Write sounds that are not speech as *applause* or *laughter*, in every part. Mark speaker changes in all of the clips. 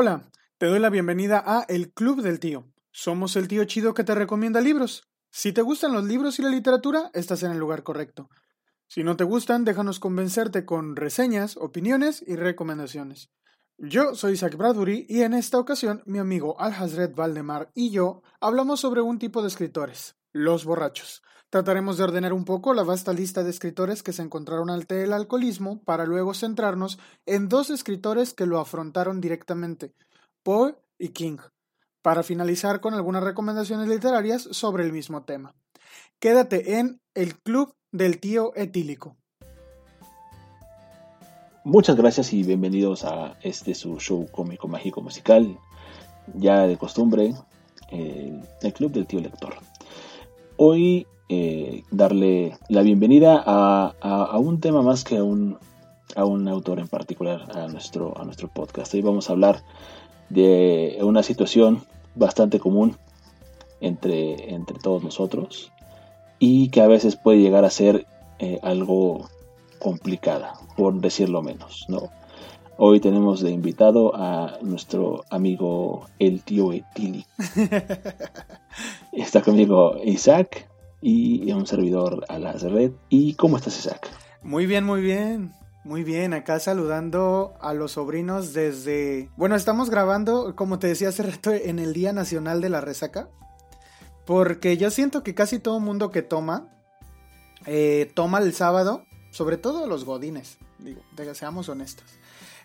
Speaker 1: Hola, te doy la bienvenida a El Club del Tío. Somos el tío chido que te recomienda libros. Si te gustan los libros y la literatura, estás en el lugar correcto. Si no te gustan, déjanos convencerte con reseñas, opiniones y recomendaciones. Yo soy Isaac Bradbury y en esta ocasión mi amigo Al Hazred Valdemar y yo hablamos sobre un tipo de escritores, los borrachos. Trataremos de ordenar un poco la vasta lista de escritores que se encontraron ante el alcoholismo para luego centrarnos en dos escritores que lo afrontaron directamente, Poe y King, para finalizar con algunas recomendaciones literarias sobre el mismo tema. Quédate en El Club del Tío Etílico.
Speaker 2: Muchas gracias y bienvenidos a este su show cómico mágico musical, ya de costumbre, el, el Club del Tío Lector. Hoy eh, darle la bienvenida a, un tema más que a un, a un autor en particular a nuestro, a nuestro podcast. Hoy vamos a hablar de una situación bastante común entre, entre todos nosotros y que a veces puede llegar a ser eh, algo complicada, por decirlo menos, ¿no? Hoy tenemos de invitado a nuestro amigo el tío Etili. *laughs* Está conmigo Isaac y un servidor a las red. ¿Y cómo estás, Isaac?
Speaker 1: Muy bien, muy bien. Muy bien, acá saludando a los sobrinos desde... Bueno, estamos grabando, como te decía hace rato, en el Día Nacional de la Resaca. Porque yo siento que casi todo mundo que toma, eh, toma el sábado, sobre todo los godines, digo, seamos honestos.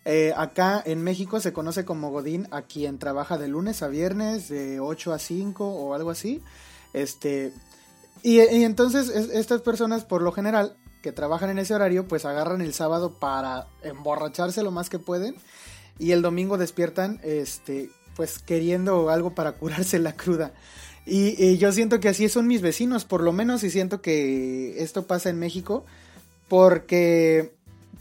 Speaker 1: Eh, acá en México se conoce como godín a quien trabaja de lunes a viernes, de 8 a 5 o algo así. Este, y, entonces estas personas, por lo general, que trabajan en ese horario, pues agarran el sábado para emborracharse lo más que pueden y el domingo despiertan, este, pues queriendo algo para *laughs* curarse la cruda. Y, yo siento que así son mis vecinos, por lo menos, y siento que esto pasa en México, porque,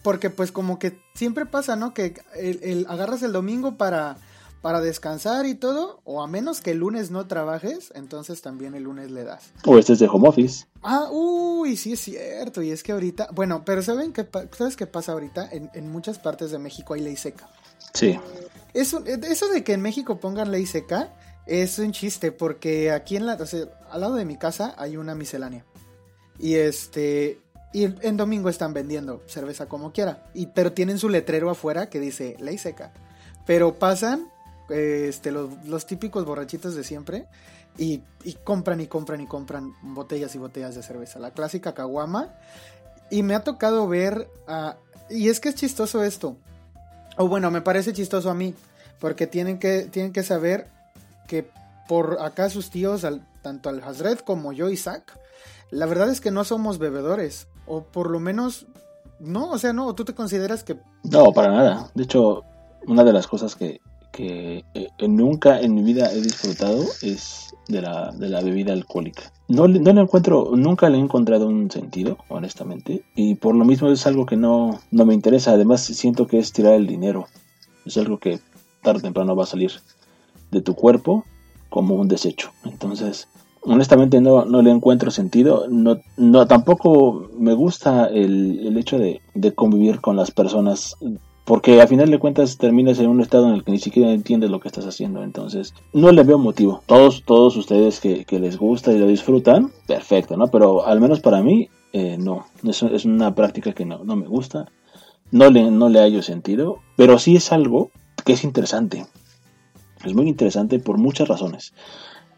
Speaker 1: porque pues como que siempre pasa, ¿no? Que el agarras el domingo para para descansar y todo, o a menos que el lunes no trabajes, entonces también el lunes le das.
Speaker 2: O este es de home office.
Speaker 1: Ah, uy, sí es cierto, y es que ahorita, bueno, pero ¿saben qué, ¿sabes qué pasa ahorita? En, muchas partes de México hay ley seca.
Speaker 2: Sí.
Speaker 1: Eso, eso de que en México pongan ley seca es un chiste, porque aquí en la, o sea, al lado de mi casa hay una miscelánea. Y este, y en domingo están vendiendo cerveza como quiera, y, pero tienen su letrero afuera que dice ley seca. Pero pasan este, los, típicos borrachitos de siempre y, compran y compran y compran botellas y botellas de cerveza. La clásica caguama. Y me ha tocado ver, y es que es chistoso esto. O bueno, me parece chistoso a mí, porque tienen que, tienen que saber que por acá sus tíos, tanto al Hazred como yo, Isaac, la verdad es que no somos bebedores. O por lo menos, no, o sea, no, tú te consideras que...
Speaker 2: No, para nada. De hecho, una de las cosas que, que eh, nunca en mi vida he disfrutado es de la, de la bebida alcohólica. No, no le encuentro, nunca le he encontrado un sentido, honestamente, y por lo mismo es algo que no, no me interesa. Además, siento que es tirar el dinero. Es algo que tarde o temprano va a salir de tu cuerpo como un desecho. Entonces, honestamente no, no le encuentro sentido. No, no, tampoco me gusta el, el hecho de, de, convivir con las personas porque a final de cuentas terminas en un estado en el que ni siquiera entiendes lo que estás haciendo. Entonces, no le veo motivo. Todos, todos ustedes que, les gusta y lo disfrutan, perfecto, ¿no? Pero al menos para mí, eh, no. Es, es, una práctica que no, no me gusta. No le, no le hallo sentido. Pero sí es algo que es interesante. Es muy interesante por muchas razones.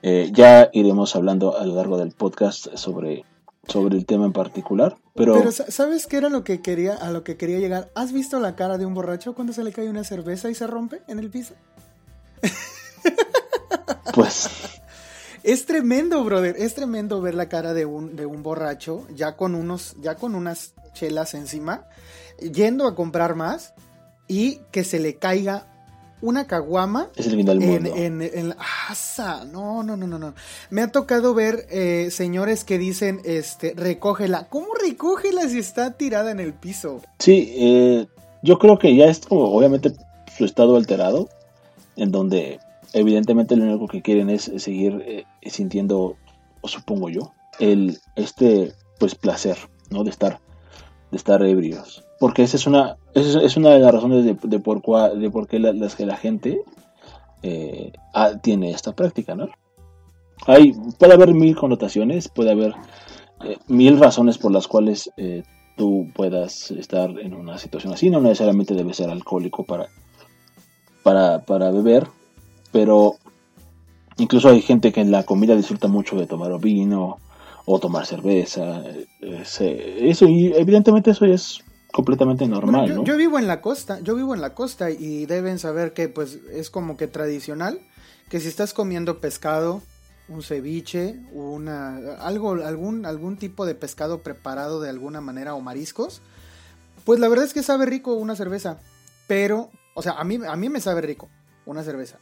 Speaker 2: Eh, ya iremos hablando a lo largo del podcast sobre sobre el tema en particular, pero...
Speaker 1: Pero ¿sabes qué era lo que quería, a lo que quería llegar? ¿Has visto la cara de un borracho cuando se le cae una cerveza y se rompe en el piso? *laughs*
Speaker 2: Pues...
Speaker 1: Es tremendo, brother, es tremendo ver la cara de un, de un borracho ya con unos, ya con unas chelas encima, yendo a comprar más y que se le caiga una caguama.
Speaker 2: Es el del mundo.
Speaker 1: En, en, asa. No, no, no, no, no. Me ha tocado ver eh, señores que dicen, este, recógela. ¿Cómo recógela si está tirada en el piso?
Speaker 2: Sí, eh, yo creo que ya es como, obviamente, su estado alterado, en donde evidentemente lo único que quieren es seguir eh, sintiendo, o supongo yo, el, este, pues, placer, ¿no? De estar, de estar ebrios porque esa es una, es, una de las razones de, por, de por qué la, las que la gente eh, tiene esta práctica, ¿no? Hay, puede haber mil connotaciones, puede haber eh, mil razones por las cuales eh, tú puedas estar en una situación así. No necesariamente debe ser alcohólico para, para, para beber, pero incluso hay gente que en la comida disfruta mucho de tomar vino o tomar cerveza. eso, y evidentemente eso es completamente normal,
Speaker 1: yo,
Speaker 2: ¿no?
Speaker 1: Yo vivo en la costa, yo vivo en la costa y deben saber que pues es como que tradicional que si estás comiendo pescado, un ceviche, una algo algún algún tipo de pescado preparado de alguna manera o mariscos, pues la verdad es que sabe rico una cerveza, pero o sea, a mí a mí me sabe rico una cerveza,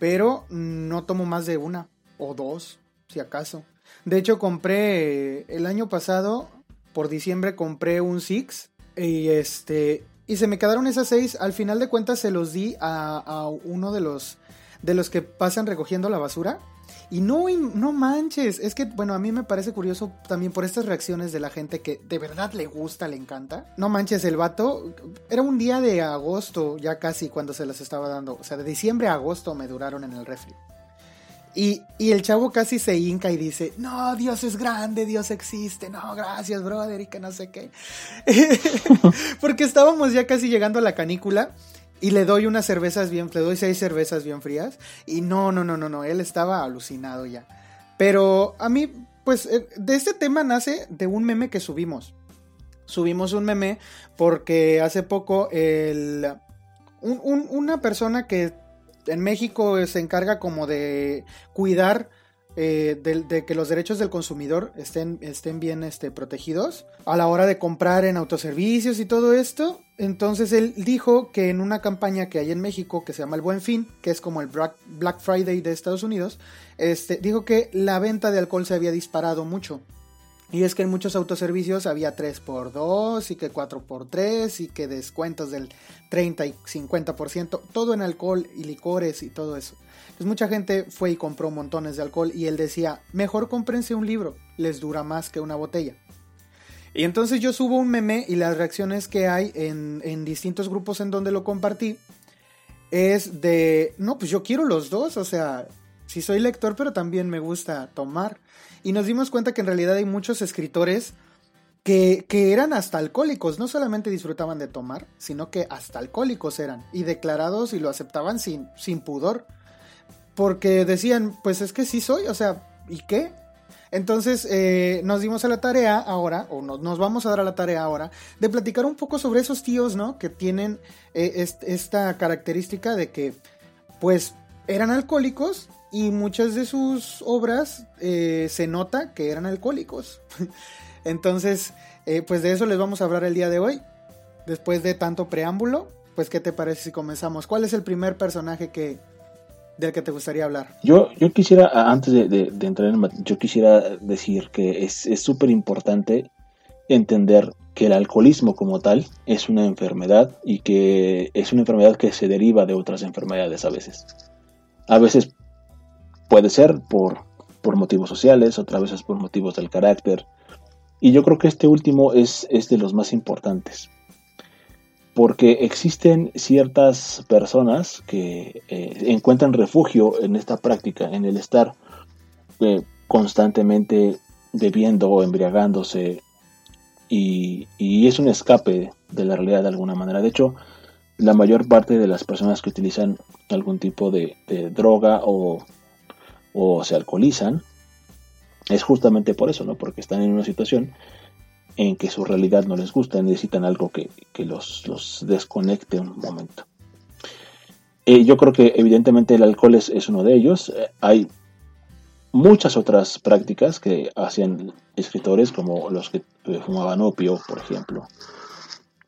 Speaker 1: pero no tomo más de una o dos, si acaso. De hecho, compré el año pasado por diciembre compré un Six y este. Y se me quedaron esas seis. Al final de cuentas se los di a, uno de los. De los que pasan recogiendo la basura. Y no, no manches. Es que, bueno, a mí me parece curioso también por estas reacciones de la gente que de verdad le gusta, le encanta. No manches, el vato. Era un día de agosto, ya casi cuando se las estaba dando. O sea, de diciembre a agosto me duraron en el refri. Y, el chavo casi se hinca y dice, no, Dios es grande, Dios existe, no, gracias, brother, y que no sé qué. *laughs* Porque estábamos ya casi llegando a la canícula y le doy unas cervezas bien, le doy seis cervezas bien frías y no, no, no, no, no, él estaba alucinado ya. Pero a mí, pues, eh, de este tema nace de un meme que subimos. Subimos un meme porque hace poco el, una persona que en México se encarga como de cuidar eh, de, que los derechos del consumidor estén, estén bien este, protegidos a la hora de comprar en autoservicios y todo esto. Entonces él dijo que en una campaña que hay en México que se llama el Buen Fin, que es como el Black Friday de Estados Unidos, este, dijo que la venta de alcohol se había disparado mucho. Y es que en muchos autoservicios había 3x2 y que 4x3 y que descuentos del 30 y 50%, todo en alcohol y licores y todo eso. Entonces mucha gente fue y compró montones de alcohol y él decía, mejor cómprense un libro, les dura más que una botella. Y entonces yo subo un meme y las reacciones que hay en, en distintos grupos en donde lo compartí es de, no, pues yo quiero los dos, o sea, si soy lector pero también me gusta tomar. Y nos dimos cuenta que en realidad hay muchos escritores que, eran hasta alcohólicos, no solamente disfrutaban de tomar, sino que hasta alcohólicos eran, y declarados y lo aceptaban sin, sin pudor, porque decían, pues es que sí soy, o sea, ¿y qué? Entonces eh, nos dimos a la tarea ahora, o nos vamos a dar a la tarea ahora, de platicar un poco sobre esos tíos, ¿no? Que tienen eh, esta característica de que, pues, eran alcohólicos y muchas de sus obras eh, se nota que eran alcohólicos. *laughs* Entonces, eh, pues de eso les vamos a hablar el día de hoy. Después de tanto preámbulo, pues ¿qué te parece si comenzamos? ¿Cuál es el primer personaje que del que te gustaría hablar?
Speaker 2: Yo, yo quisiera, antes de, entrar en yo quisiera decir que es súper importante entender que el alcoholismo como tal es una enfermedad y que es una enfermedad que se deriva de otras enfermedades a veces. A veces puede ser por, por motivos sociales, otras veces por motivos del carácter, y yo creo que este último es, de los más importantes. Porque existen ciertas personas que eh, encuentran refugio en esta práctica, en el estar eh, constantemente bebiendo o embriagándose. Y, es un escape de la realidad de alguna manera. De hecho, la mayor parte de las personas que utilizan algún tipo de, droga o, o se alcoholizan es justamente por eso, ¿no? Porque están en una situación en que su realidad no les gusta, necesitan algo que, los, desconecte un momento. Eh, yo creo que evidentemente el alcohol es, uno de ellos. Eh, hay muchas otras prácticas que hacían escritores, como los que fumaban opio, por ejemplo,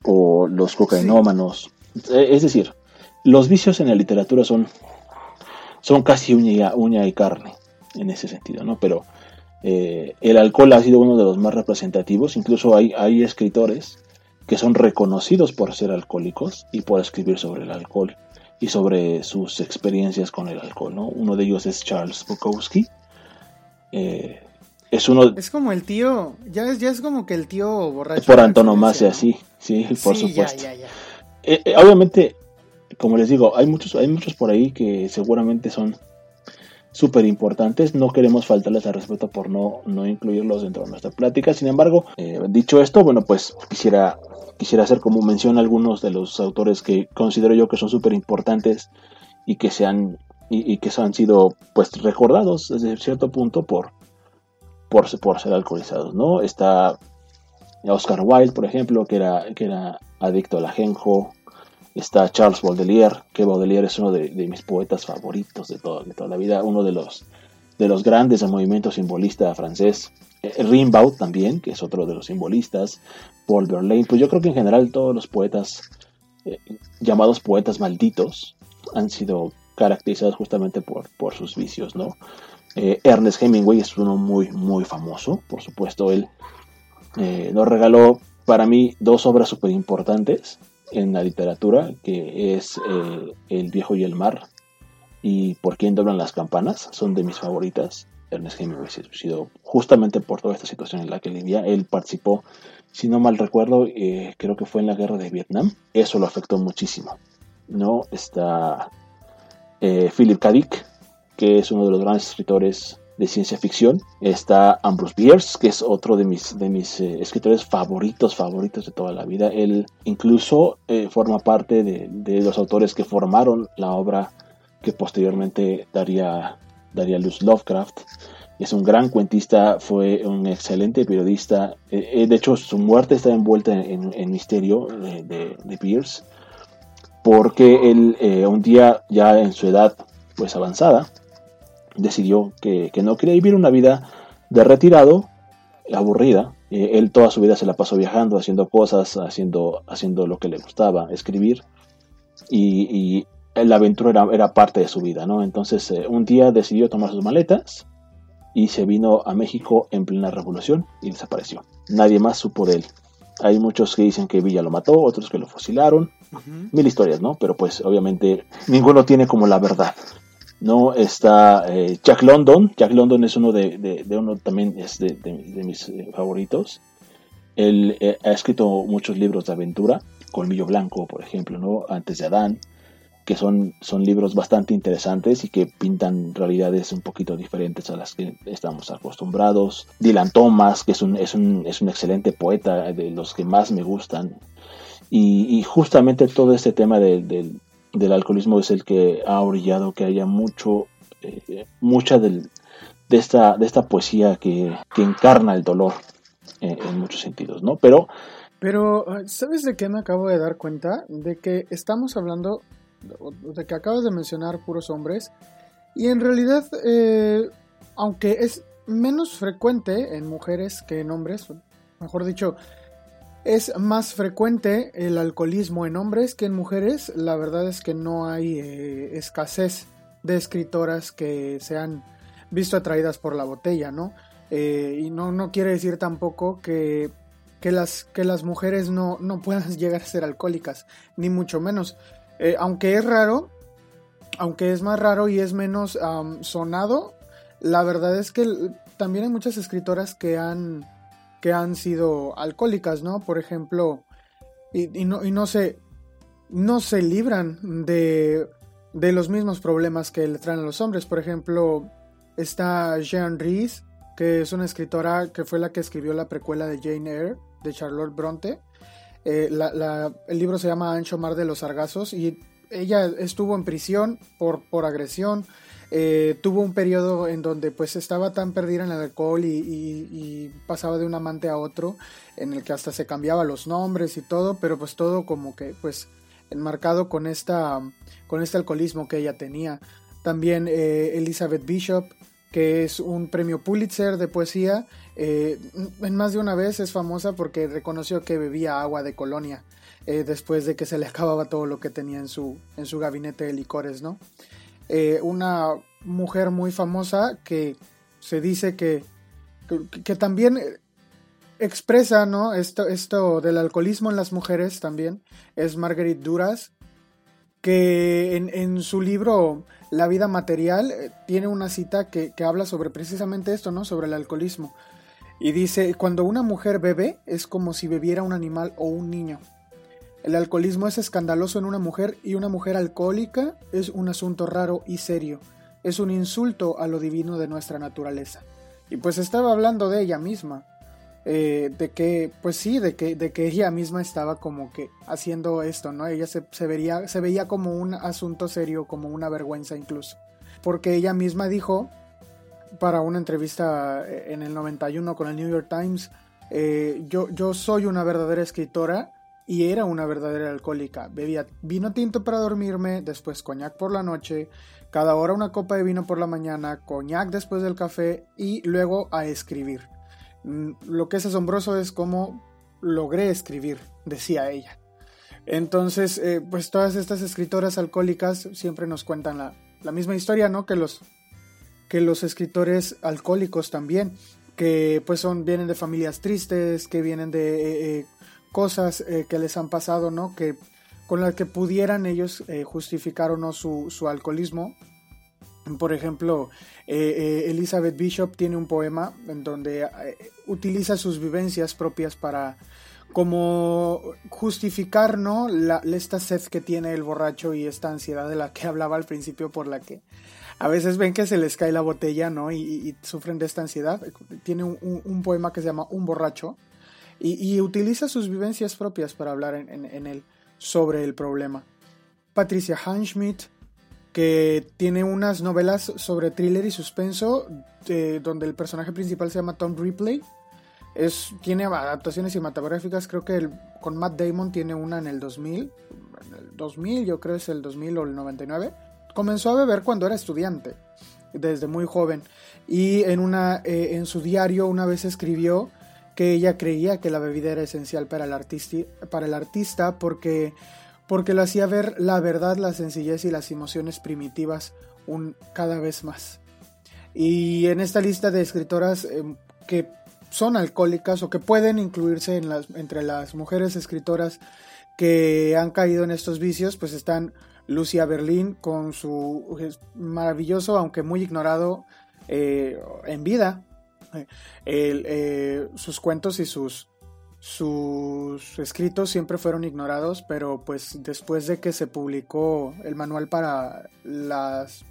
Speaker 2: o los cocainómanos. Eh, es decir, los vicios en la literatura son, son casi uña uña y carne en ese sentido, ¿no? Pero eh, el alcohol ha sido uno de los más representativos, incluso hay, hay escritores que son reconocidos por ser alcohólicos y por escribir sobre el alcohol y sobre sus experiencias con el alcohol. ¿no? Uno de ellos es Charles Bukowski. Eh, es uno
Speaker 1: es como el tío ya es ya es como que el tío borracho
Speaker 2: por antonomasia sí sí por supuesto eh, obviamente como les digo, hay muchos, hay muchos por ahí que seguramente son súper importantes. No queremos faltarles al respeto por no, no incluirlos dentro de nuestra plática. Sin embargo, eh, dicho esto, bueno, pues quisiera, quisiera hacer como mención a algunos de los autores que considero yo que son súper importantes y que se han y, que han sido pues recordados desde cierto punto por, por, por ser alcoholizados, ¿no? Está Oscar Wilde, por ejemplo, que era, que era adicto al ajenjo, Está Charles Baudelaire, que Baudelaire es uno de, mis poetas favoritos de, de, toda la vida, uno de los, de los grandes del movimiento simbolista francés. Eh, Rimbaud también, que es otro de los simbolistas. Paul Verlaine, pues yo creo que en general todos los poetas eh, llamados poetas malditos han sido caracterizados justamente por, por sus vicios, ¿no? Eh, Ernest Hemingway es uno muy, muy famoso, por supuesto, él nos regaló para mí dos obras súper importantes en la literatura, que es eh, El viejo y el mar y Por quién doblan las campanas, son de mis favoritas. Ernest Hemingway se suicidó justamente por toda esta situación en la que vivía. Él participó, si no mal recuerdo, eh, creo que fue en la guerra de Vietnam. Eso lo afectó muchísimo. ¿no? Está eh, Philip K. Dick, que es uno de los grandes escritores de ciencia ficción. Está Ambrose Bierce, que es otro de mis, de mis eh, escritores favoritos, favoritos de toda la vida. Él incluso eh, forma parte de, de, los autores que formaron la obra que posteriormente daría, daría luz Lovecraft. Es un gran cuentista, fue un excelente periodista. Eh, de hecho, su muerte está envuelta en, en misterio de, de, Pierce, porque él un día ya en su edad pues avanzada, decidió que, no quería vivir una vida de retirado, aburrida. Eh, él toda su vida se la pasó viajando, haciendo cosas, haciendo, haciendo lo que le gustaba, escribir. Y, la aventura era, parte de su vida, ¿no? Entonces eh, un día decidió tomar sus maletas y se vino a México en plena revolución y desapareció. Nadie más supo de él. Hay muchos que dicen que Villa lo mató, otros que lo fusilaron. Mil historias, ¿no? Pero pues obviamente ninguno tiene como la verdad. ¿No? Está eh, Jack London. Jack London es uno de, uno también es de, mis eh, favoritos. Él eh, ha escrito muchos libros de aventura, Colmillo Blanco, por ejemplo, ¿no? Antes de Adán, que son, son libros bastante interesantes y que pintan realidades un poquito diferentes a las que estamos acostumbrados. Dylan Thomas, que es un, es un, es un excelente poeta, de los que más me gustan. Y, justamente todo este tema del del alcoholismo es el que ha orillado que haya mucho, eh, mucha de, esta, de esta poesía que, encarna el dolor eh, en muchos sentidos, ¿no? Pero...
Speaker 1: Pero, ¿sabes de qué me acabo de dar cuenta? De que estamos hablando, de que acabas de mencionar puros hombres, y en realidad, eh, aunque es menos frecuente en mujeres que en hombres, mejor dicho, es más frecuente el alcoholismo en hombres que en mujeres. La verdad es que no hay eh, escasez de escritoras que se han visto atraídas por la botella, ¿no? Eh, y no, no quiere decir tampoco que, que, las, que las mujeres no, no puedan *laughs* llegar a ser alcohólicas, ni mucho menos. Eh, aunque es raro, aunque es más raro y es menos sonado, la verdad es que también hay muchas escritoras que han que han sido alcohólicas, ¿no? Por ejemplo, y, no, y no, se, no se libran de, de los mismos problemas que le traen a los hombres. Por ejemplo, está Jean Rhys, que es una escritora que fue la que escribió la precuela de Jane Eyre, de Charlotte Bronte. Eh, el libro se llama Ancho Mar de los Sargazos y ella estuvo en prisión por, por agresión, eh, tuvo un periodo en donde pues estaba tan perdida en el alcohol y, pasaba de un amante a otro, en el que hasta se cambiaba los nombres y todo, pero pues todo como que pues enmarcado con esta con este alcoholismo que ella tenía. También eh, Elizabeth Bishop, que es un premio Pulitzer de poesía, eh, en más de una vez es famosa porque reconoció que bebía agua de colonia después de que se le acababa todo lo que tenía en su, en su gabinete de licores, ¿no? Eh, una mujer muy famosa que se dice que, que, también expresa ¿no? esto, esto del alcoholismo en las mujeres también, es Marguerite Duras, que en, su libro La vida material eh, tiene una cita que, que, habla sobre precisamente esto, ¿no? sobre el alcoholismo. Y dice, cuando una mujer bebe es como si bebiera un animal o un niño. El alcoholismo es escandaloso en una mujer y una mujer alcohólica es un asunto raro y serio. Es un insulto a lo divino de nuestra naturaleza. Y pues estaba hablando de ella misma. Eh, de que, pues sí, de que, de que ella misma estaba como que haciendo esto, ¿no? Ella se, vería, se veía como un asunto serio, como una vergüenza incluso. Porque ella misma dijo, para una entrevista eh, en el 91 con el New York Times, eh, yo, yo soy una verdadera escritora y era una verdadera alcohólica. Bebía vino tinto para dormirme, después coñac por la noche, cada hora una copa de vino por la mañana, coñac después del café y luego a escribir. Mm, lo que es asombroso es cómo logré escribir, decía ella. Entonces, eh, pues todas estas escritoras alcohólicas siempre nos cuentan la, misma historia, ¿no? Que los, que los escritores alcohólicos también, que pues son, vienen de familias tristes, que vienen de eh, eh, cosas que les han pasado, ¿no? Que con las que pudieran ellos justificar o no su, su alcoholismo por ejemplo, eh, eh, Elizabeth Bishop tiene un poema en donde eh, utiliza sus vivencias propias para como justificar ¿no? Esta sed que tiene el borracho y esta ansiedad de la que hablaba al principio por la que a veces ven que se les cae la botella ¿no? y, sufren de esta ansiedad. Tiene un, poema que se llama Un borracho y, utiliza sus vivencias propias para hablar en, él sobre el problema. Patricia Hanschmidt que tiene unas novelas sobre thriller y suspenso, donde el personaje principal se llama Tom Ripley. Es, tiene adaptaciones cinematográficas, creo que con Matt Damon tiene una en el 2000, en el 2000 yo creo es el 2000 o el 99. Comenzó a beber cuando era estudiante, desde muy joven, y en, una, eh, en su diario una vez escribió que ella creía que la bebida era esencial para el, artisti para el artista porque porque lo hacía ver la verdad, la sencillez y las emociones primitivas un, cada vez más. Y en esta lista de escritoras em, que son alcohólicas o que pueden incluirse entre las mujeres escritoras que han caído en estos vicios, pues están Lucia Berlín con su maravilloso, aunque muy ignorado eh, en vida, eh, sus cuentos y sus escritos siempre fueron ignorados, pero pues después de que se publicó el manual para las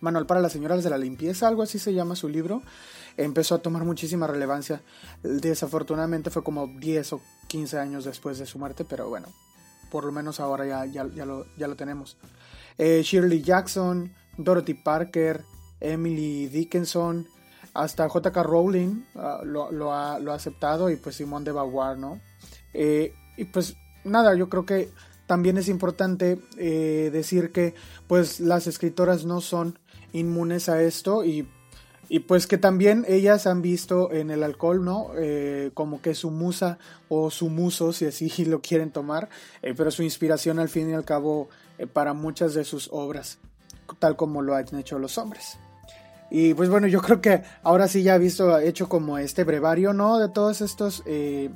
Speaker 1: manual para las señoras de la limpieza, algo así se llama su libro, empezó a tomar muchísima relevancia. Desafortunadamente fue como 10 o 15 años después de su muerte, pero bueno, por lo menos ahora ya, ya lo, tenemos. Eh, Shirley Jackson, Dorothy Parker, Emily Dickinson, hasta JK Rowling ah, lo, ha, aceptado y pues Simón de Beauvoir, ¿no? Eh, y pues nada, yo creo que también es importante eh, decir que pues las escritoras no son inmunes a esto y, pues que también ellas han visto en el alcohol, ¿no? Eh, como que su musa o su muso, si así *laughs* lo quieren tomar, pero su inspiración al fin y al cabo para muchas de sus obras, tal como lo han hecho los hombres. Y pues bueno, yo creo que ahora sí ya he visto, hecho como este brevario, ¿no? De todos estos, eh,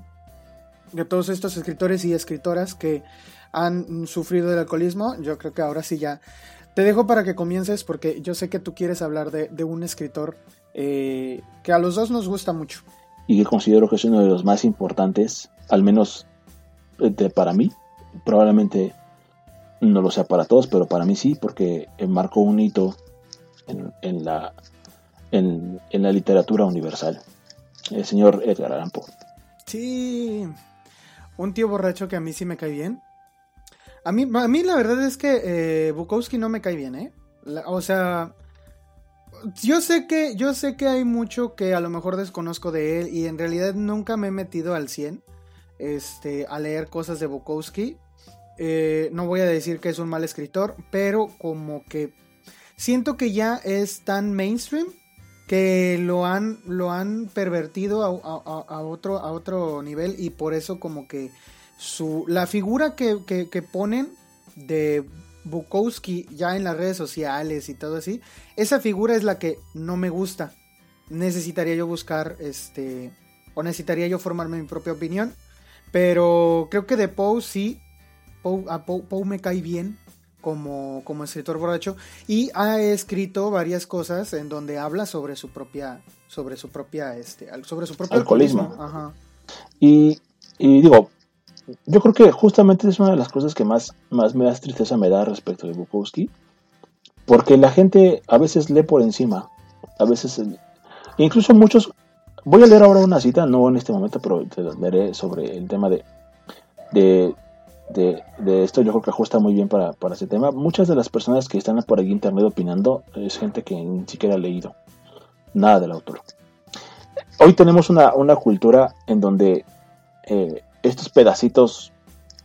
Speaker 1: de todos estos escritores y escritoras que han sufrido del alcoholismo. Yo creo que ahora sí ya te dejo para que comiences porque yo sé que tú quieres hablar de, un escritor eh, que a los dos nos gusta mucho.
Speaker 2: Y que considero que es uno de los más importantes, al menos eh, para mí. Probablemente no lo sea para todos, pero para mí sí, porque marcó un hito en, la, en, la literatura universal. El señor Edgar Allan Poe.
Speaker 1: Sí, un tío borracho que a mí sí me cae bien. A mí, a mí la verdad es que eh, Bukowski no me cae bien, ¿eh? o sea, yo sé que yo sé que hay mucho que a lo mejor desconozco de él y en realidad nunca me he metido al 100 este, a leer cosas de Bukowski. Eh, no voy a decir que es un mal escritor, pero como que siento que ya es tan mainstream que lo han, lo han pervertido a, otro, a otro nivel y por eso como que su, la figura que, ponen de Bukowski ya en las redes sociales y todo así, esa figura es la que no me gusta. Necesitaría yo buscar, este, o necesitaría yo formarme mi propia opinión, pero creo que de Poe sí, a Poe me cae bien, como, como escritor borracho y ha escrito varias cosas en donde habla sobre su propia sobre su propia este sobre su propio alcoholismo,
Speaker 2: Y, digo yo creo que justamente es una de las cosas que más, más me da tristeza me da respecto de Bukowski, porque la gente a veces lee por encima, a veces, incluso muchos, voy a leer ahora una cita, no en este momento, pero te leeré sobre el tema de, de, de, esto, yo creo que ajusta muy bien para, para ese tema. Muchas de las personas que están por en internet opinando es gente que ni siquiera ha leído nada del autor. Hoy tenemos una, una cultura en donde eh, estos pedacitos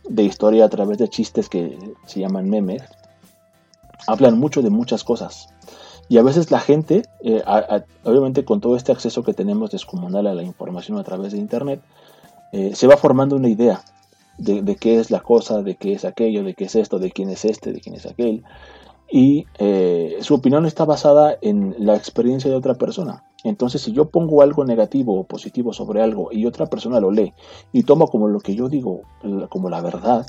Speaker 2: de historia a través de chistes que se llaman memes hablan mucho de muchas cosas. Y a veces la gente, eh, obviamente con todo este acceso que tenemos descomunal a la información a través de Internet, eh, se va formando una idea de, qué es la cosa, de qué es aquello, de qué es esto, de quién es este, de quién es aquel. Y eh, su opinión está basada en la experiencia de otra persona. Entonces, si yo pongo algo negativo o positivo sobre algo y otra persona lo lee y toma como lo que yo digo como la verdad,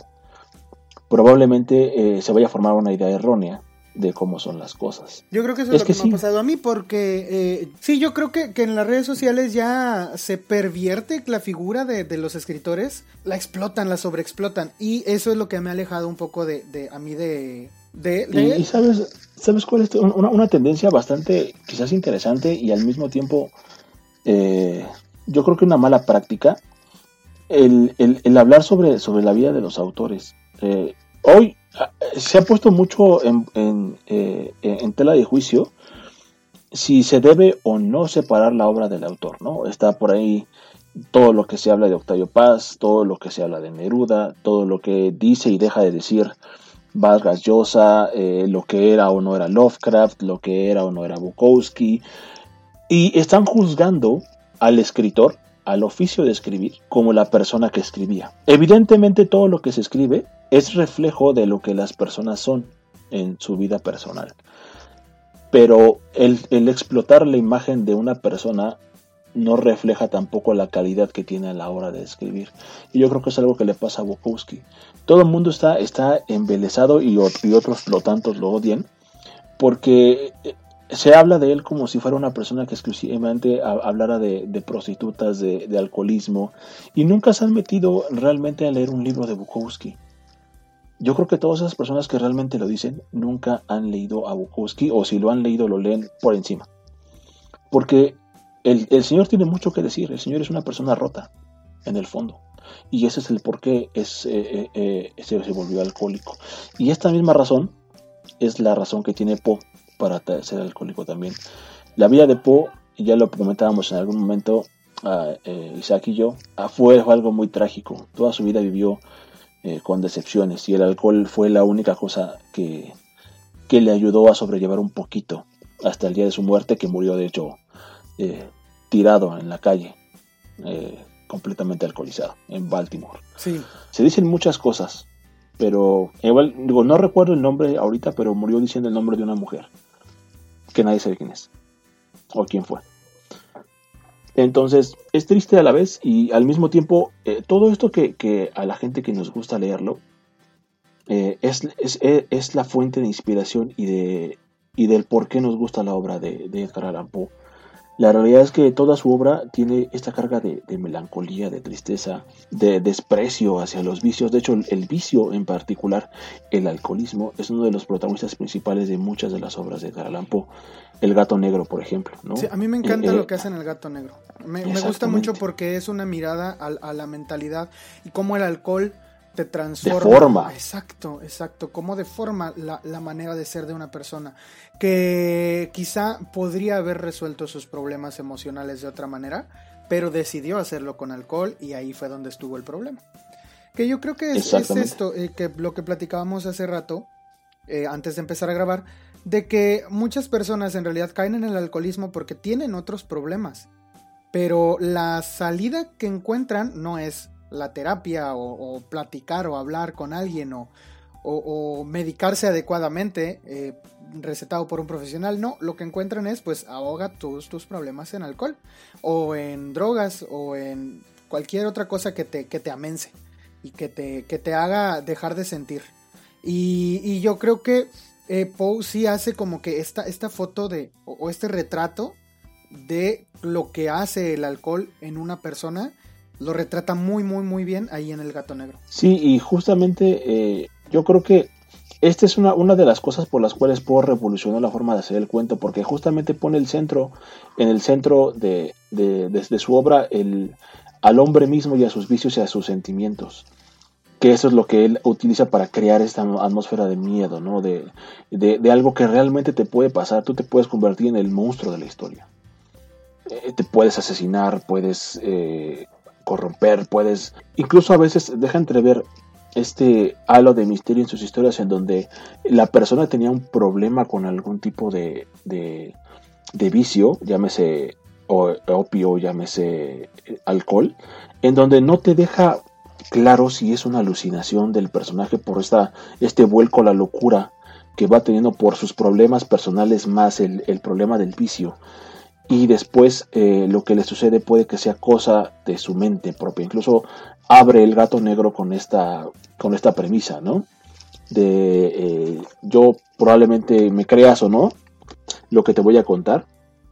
Speaker 2: probablemente eh, se vaya a formar una idea errónea de cómo son las cosas.
Speaker 1: Yo creo que eso es, lo que, me ha pasado a mí, porque eh, sí, yo creo que, en las redes sociales ya se pervierte la figura de, los escritores, la explotan, la sobreexplotan, y eso es lo que me ha alejado un poco de, a mí de... de,
Speaker 2: y, sabes, ¿sabes cuál es una, tendencia bastante quizás interesante y al mismo tiempo eh, yo creo que una mala práctica? El, el, hablar sobre, sobre la vida de los autores. Eh, hoy se ha puesto mucho eh, en, tela de juicio si se debe o no separar la obra del autor, ¿no? Está por ahí todo lo que se habla de Octavio Paz, todo lo que se habla de Neruda, todo lo que dice y deja de decir Vargas Llosa, eh, lo que era o no era Lovecraft, lo que era o no era Bukowski, y están juzgando al escritor, al oficio de escribir, como la persona que escribía. Evidentemente todo lo que se escribe es reflejo de lo que las personas son en su vida personal. Pero el, explotar la imagen de una persona no refleja tampoco la calidad que tiene a la hora de escribir. Y yo creo que es algo que le pasa a Bukowski. Todo el mundo está, está embelesado y, otros lo tantos lo odian porque se habla de él como si fuera una persona que exclusivamente hablara de, prostitutas, de, alcoholismo, y nunca se han metido realmente a leer un libro de Bukowski. Yo creo que todas esas personas que realmente lo dicen nunca han leído a Bukowski o si lo han leído lo leen por encima. Porque el, Señor tiene mucho que decir, el Señor es una persona rota en el fondo. Y ese es el por qué es, eh, eh, eh, se, volvió alcohólico. Y esta misma razón es la razón que tiene Poe para ser alcohólico también. La vida de Poe, ya lo comentábamos en algún momento, Isaac y yo, ah, fue algo muy trágico. Toda su vida vivió eh, con decepciones y el alcohol fue la única cosa que, que, le ayudó a sobrellevar un poquito hasta el día de su muerte que murió de hecho eh, tirado en la calle eh, completamente alcoholizado en Baltimore.
Speaker 1: Sí.
Speaker 2: Se dicen muchas cosas, pero igual digo no recuerdo el nombre ahorita, pero murió diciendo el nombre de una mujer que nadie sabe quién es o quién fue. Entonces, es triste a la vez y al mismo tiempo, eh, todo esto que, a la gente que nos gusta leerlo eh, es, es, la fuente de inspiración y, de, y del por qué nos gusta la obra de, de Edgar Allan Poe. La realidad es que toda su obra tiene esta carga de, melancolía, de tristeza, de desprecio hacia los vicios. De hecho, el, vicio en particular, el alcoholismo, es uno de los protagonistas principales de muchas de las obras de Edgar Allan Poe. El gato negro, por ejemplo. ¿no?
Speaker 1: Sí, a mí me encanta eh, lo que hacen el gato negro. Me, gusta mucho porque es una mirada a, la mentalidad y cómo el alcohol te transforma. Exacto, exacto. Cómo deforma la, la, manera de ser de una persona. Que quizá podría haber resuelto sus problemas emocionales de otra manera, pero decidió hacerlo con alcohol y ahí fue donde estuvo el problema. Que yo creo que es, esto, eh, que lo que platicábamos hace rato, eh, antes de empezar a grabar, de que muchas personas en realidad caen en el alcoholismo porque tienen otros problemas. Pero la salida que encuentran no es la terapia o, platicar o hablar con alguien o, o medicarse adecuadamente eh, recetado por un profesional. No, lo que encuentran es pues ahoga tus problemas en alcohol o en drogas o en cualquier otra cosa que te, que te amense y que te, que te haga dejar de sentir. Y, yo creo que eh, Poe sí hace como que esta, esta foto de, o, este retrato de lo que hace el alcohol en una persona lo retrata muy, muy, muy bien ahí en El Gato Negro.
Speaker 2: Sí, y justamente eh, yo creo que esta es una, una de las cosas por las cuales Poe revolucionó la forma de hacer el cuento, porque justamente pone el centro, en el centro de, de, su obra, el, al hombre mismo y a sus vicios y a sus sentimientos. Que eso es lo que él utiliza para crear esta atmósfera de miedo, ¿no? De, de algo que realmente te puede pasar. Tú te puedes convertir en el monstruo de la historia. Eh, te puedes asesinar, puedes eh, corromper, puedes... Incluso a veces deja entrever este halo de misterio en sus historias en donde la persona tenía un problema con algún tipo de, de, vicio, llámese opio, llámese alcohol, en donde no te deja claro si es una alucinación del personaje por esta, este vuelco a la locura que va teniendo por sus problemas personales más el, el problema del vicio y después eh, lo que le sucede puede que sea cosa de su mente propia. Incluso abre el gato negro con esta, con esta premisa, ¿no? De eh, yo probablemente me creas o no lo que te voy a contar,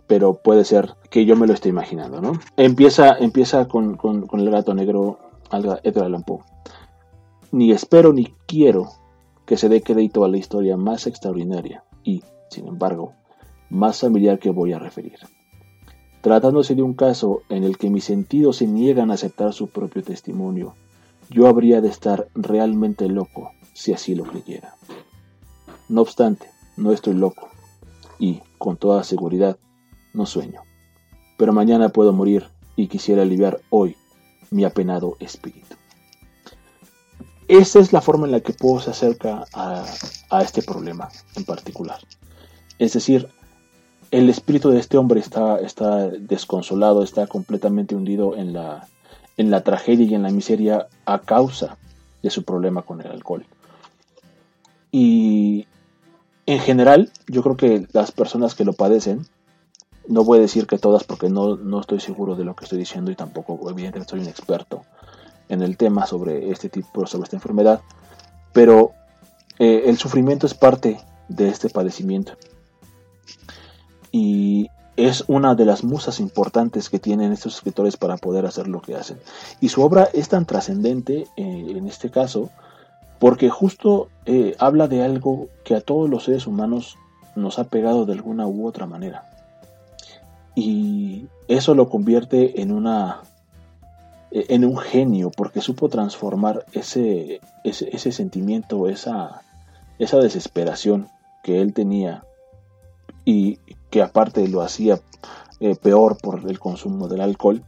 Speaker 2: pero puede ser que yo me lo esté imaginando, ¿no? Empieza, empieza con, con el gato negro Edgar Allan Poe. Ni espero ni quiero que se dé crédito a la historia más extraordinaria y, sin embargo, más familiar que voy a referir tratándose de un caso en el que mis sentidos se niegan a aceptar su propio testimonio, yo habría de estar realmente loco si así lo creyera. No obstante, no estoy loco y, con toda seguridad, no sueño. Pero mañana puedo morir y quisiera aliviar hoy mi apenado espíritu. Esa es la forma en la que Poe se acerca a, a este problema en particular. Es decir, el espíritu de este hombre está, está desconsolado, está completamente hundido en la, en la tragedia y en la miseria a causa de su problema con el alcohol. Y en general, yo creo que las personas que lo padecen, no voy a decir que todas porque no, no estoy seguro de lo que estoy diciendo y tampoco evidentemente soy un experto en el tema sobre este tipo, sobre esta enfermedad, pero eh, el sufrimiento es parte de este padecimiento y es una de las musas importantes que tienen estos escritores para poder hacer lo que hacen. Y su obra es tan trascendente eh, en este caso porque justo eh, habla de algo que a todos los seres humanos nos ha pegado de alguna u otra manera. Y eso lo convierte en una eh, en un genio porque supo transformar ese, ese, ese sentimiento, esa, esa desesperación que él tenía y que aparte lo hacía eh, peor por el consumo del alcohol,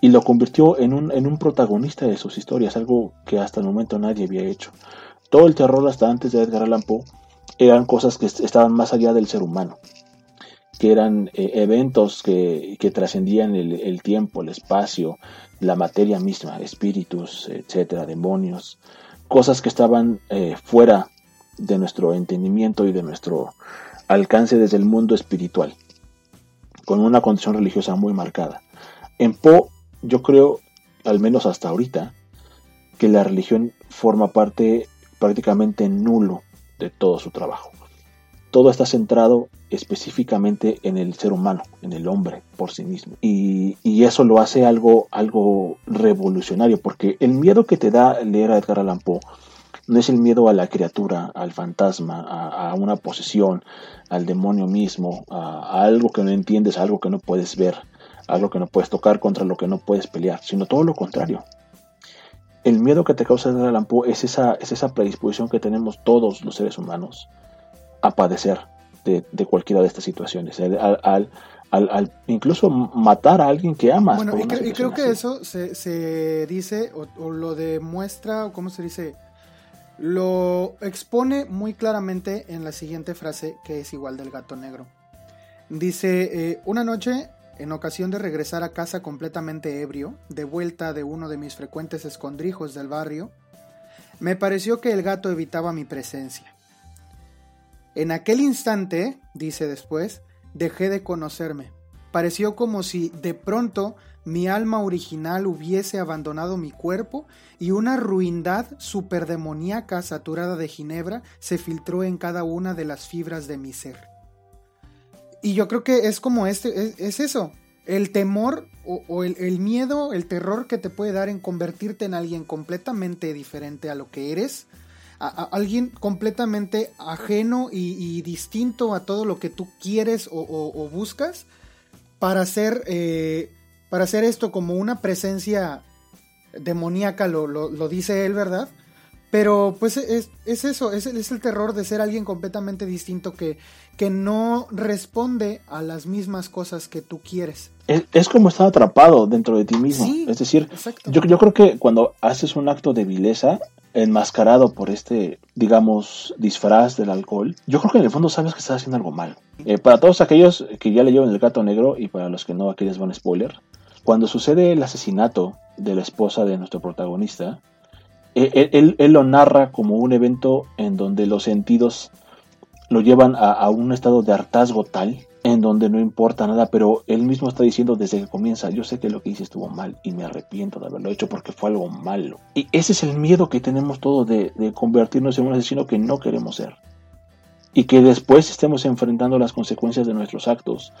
Speaker 2: y lo convirtió en un, en un protagonista de sus historias, algo que hasta el momento nadie había hecho. Todo el terror hasta antes de Edgar Allan Poe eran cosas que estaban más allá del ser humano, que eran eh, eventos que, trascendían el, tiempo, el espacio, la materia misma, espíritus, etcétera, demonios, cosas que estaban eh, fuera de nuestro entendimiento y de nuestro alcance desde el mundo espiritual, con una condición religiosa muy marcada. En Poe, yo creo, al menos hasta ahorita, que la religión forma parte prácticamente nulo de todo su trabajo. Todo está centrado específicamente en el ser humano, en el hombre por sí mismo. Y, eso lo hace algo, algo revolucionario, porque el miedo que te da leer a Edgar Allan Poe no es el miedo a la criatura, al fantasma, a, una posesión, al demonio mismo, a, algo que no entiendes, a algo que no puedes ver, a algo que no puedes tocar, contra lo que no puedes pelear, sino todo lo contrario. El miedo que te causa el Allan es esa, es esa predisposición que tenemos todos los seres humanos a padecer de, cualquiera de estas situaciones, al, al, incluso matar a alguien que amas.
Speaker 1: Bueno, y, creo que eso se, dice o, o, lo demuestra, o cómo se dice, lo expone muy claramente en la siguiente frase que es igual del gato negro. Dice, eh, una noche, en ocasión de regresar a casa completamente ebrio, de vuelta de uno de mis frecuentes escondrijos del barrio, me pareció que el gato evitaba mi presencia. En aquel instante, dice después, dejé de conocerme. Pareció como si de pronto mi alma original hubiese abandonado mi cuerpo y una ruindad superdemoníaca saturada de ginebra se filtró en cada una de las fibras de mi ser. Y yo creo que es como este, es, eso. el temor o, el, miedo, el terror que te puede dar en convertirte en alguien completamente diferente a lo que eres, a, alguien completamente ajeno y, distinto a todo lo que tú quieres o, buscas, para hacer, eh, para hacer esto como una presencia demoníaca, lo, lo, dice él, ¿verdad? Pero pues es, eso, es, es, el terror de ser alguien completamente distinto que, que no responde a las mismas cosas que tú quieres.
Speaker 2: Es, como estar atrapado dentro de ti mismo. es decir, yo, yo, creo que cuando haces un acto de vileza, enmascarado por este, digamos, disfraz del alcohol, yo creo que en el fondo sabes que estás haciendo algo mal. Eh, para todos aquellos que ya leyeron El gato negro y para los que no, aquí les van spoiler, cuando sucede el asesinato de la esposa de nuestro protagonista, eh, él, lo narra como un evento en donde los sentidos lo llevan a, un estado de hartazgo tal en donde no importa nada, pero él mismo está diciendo desde que comienza, yo sé que lo que hice estuvo mal y me arrepiento de haberlo hecho porque fue algo malo. Y ese es el miedo que tenemos todos de, convertirnos en un asesino que no queremos ser. Y que después estemos enfrentando las consecuencias de nuestros actos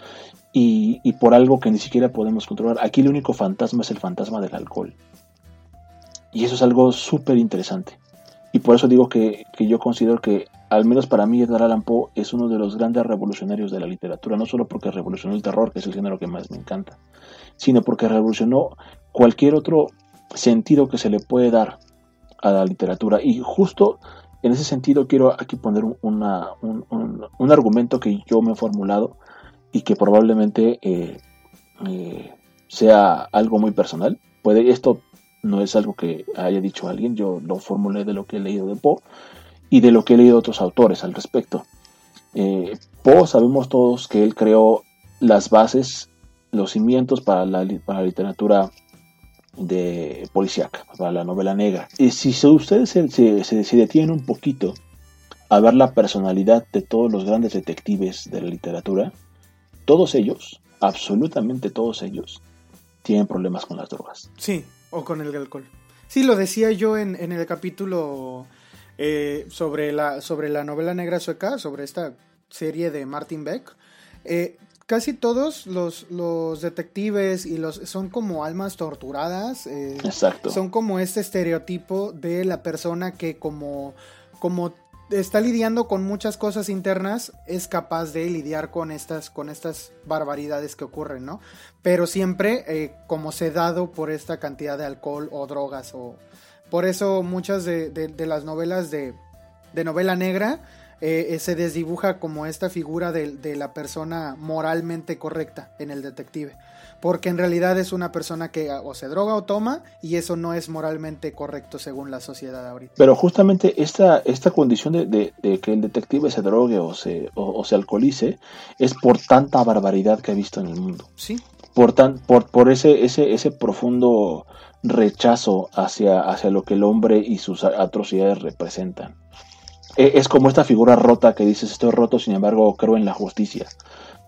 Speaker 2: y, por algo que ni siquiera podemos controlar. Aquí el único fantasma es el fantasma del alcohol. Y eso es algo súper interesante. Y por eso digo que, yo considero que, al menos para mí, Edgar Allan Poe es uno de los grandes revolucionarios de la literatura. No solo porque revolucionó el terror, que es el género que más me encanta, sino porque revolucionó cualquier otro sentido que se le puede dar a la literatura. Y justo en ese sentido quiero aquí poner un, argumento que yo me he formulado y que probablemente eh, eh, sea algo muy personal. Puede, esto no es algo que haya dicho alguien, yo lo formulé de lo que he leído de Poe y de lo que he leído de otros autores al respecto. Eh, Poe sabemos todos que él creó las bases, los cimientos para la, para la literatura de policíaca, para la novela negra. Y si ustedes se, se, detienen un poquito a ver la personalidad de todos los grandes detectives de la literatura, todos ellos, absolutamente todos ellos, tienen problemas con las drogas.
Speaker 1: Sí, o con el alcohol. Sí, lo decía yo en, en el capítulo eh, sobre, la, sobre la novela negra sueca, sobre esta serie de Martin Beck. Eh, casi todos los, los, detectives y los son como almas torturadas. Eh,
Speaker 2: Exacto.
Speaker 1: Son como este estereotipo de la persona que como, como está lidiando con muchas cosas internas, es capaz de lidiar con estas, con estas barbaridades que ocurren, ¿no? Pero siempre eh, como sedado por esta cantidad de alcohol o drogas o... Por eso muchas de, las novelas de, de novela negra eh, se desdibuja como esta figura de, la persona moralmente correcta en el detective porque en realidad es una persona que o se droga o toma y eso no es moralmente correcto según la sociedad ahorita.
Speaker 2: Pero justamente esta, esta condición de, que el detective se drogue o se, o, se alcoholice es por tanta barbaridad que ha visto en el mundo.
Speaker 1: Sí.
Speaker 2: Por, tan, por, por ese, ese, ese profundo rechazo hacia, hacia lo que el hombre y sus atrocidades representan. E, es como esta figura rota que dices estoy roto, sin embargo creo en la justicia.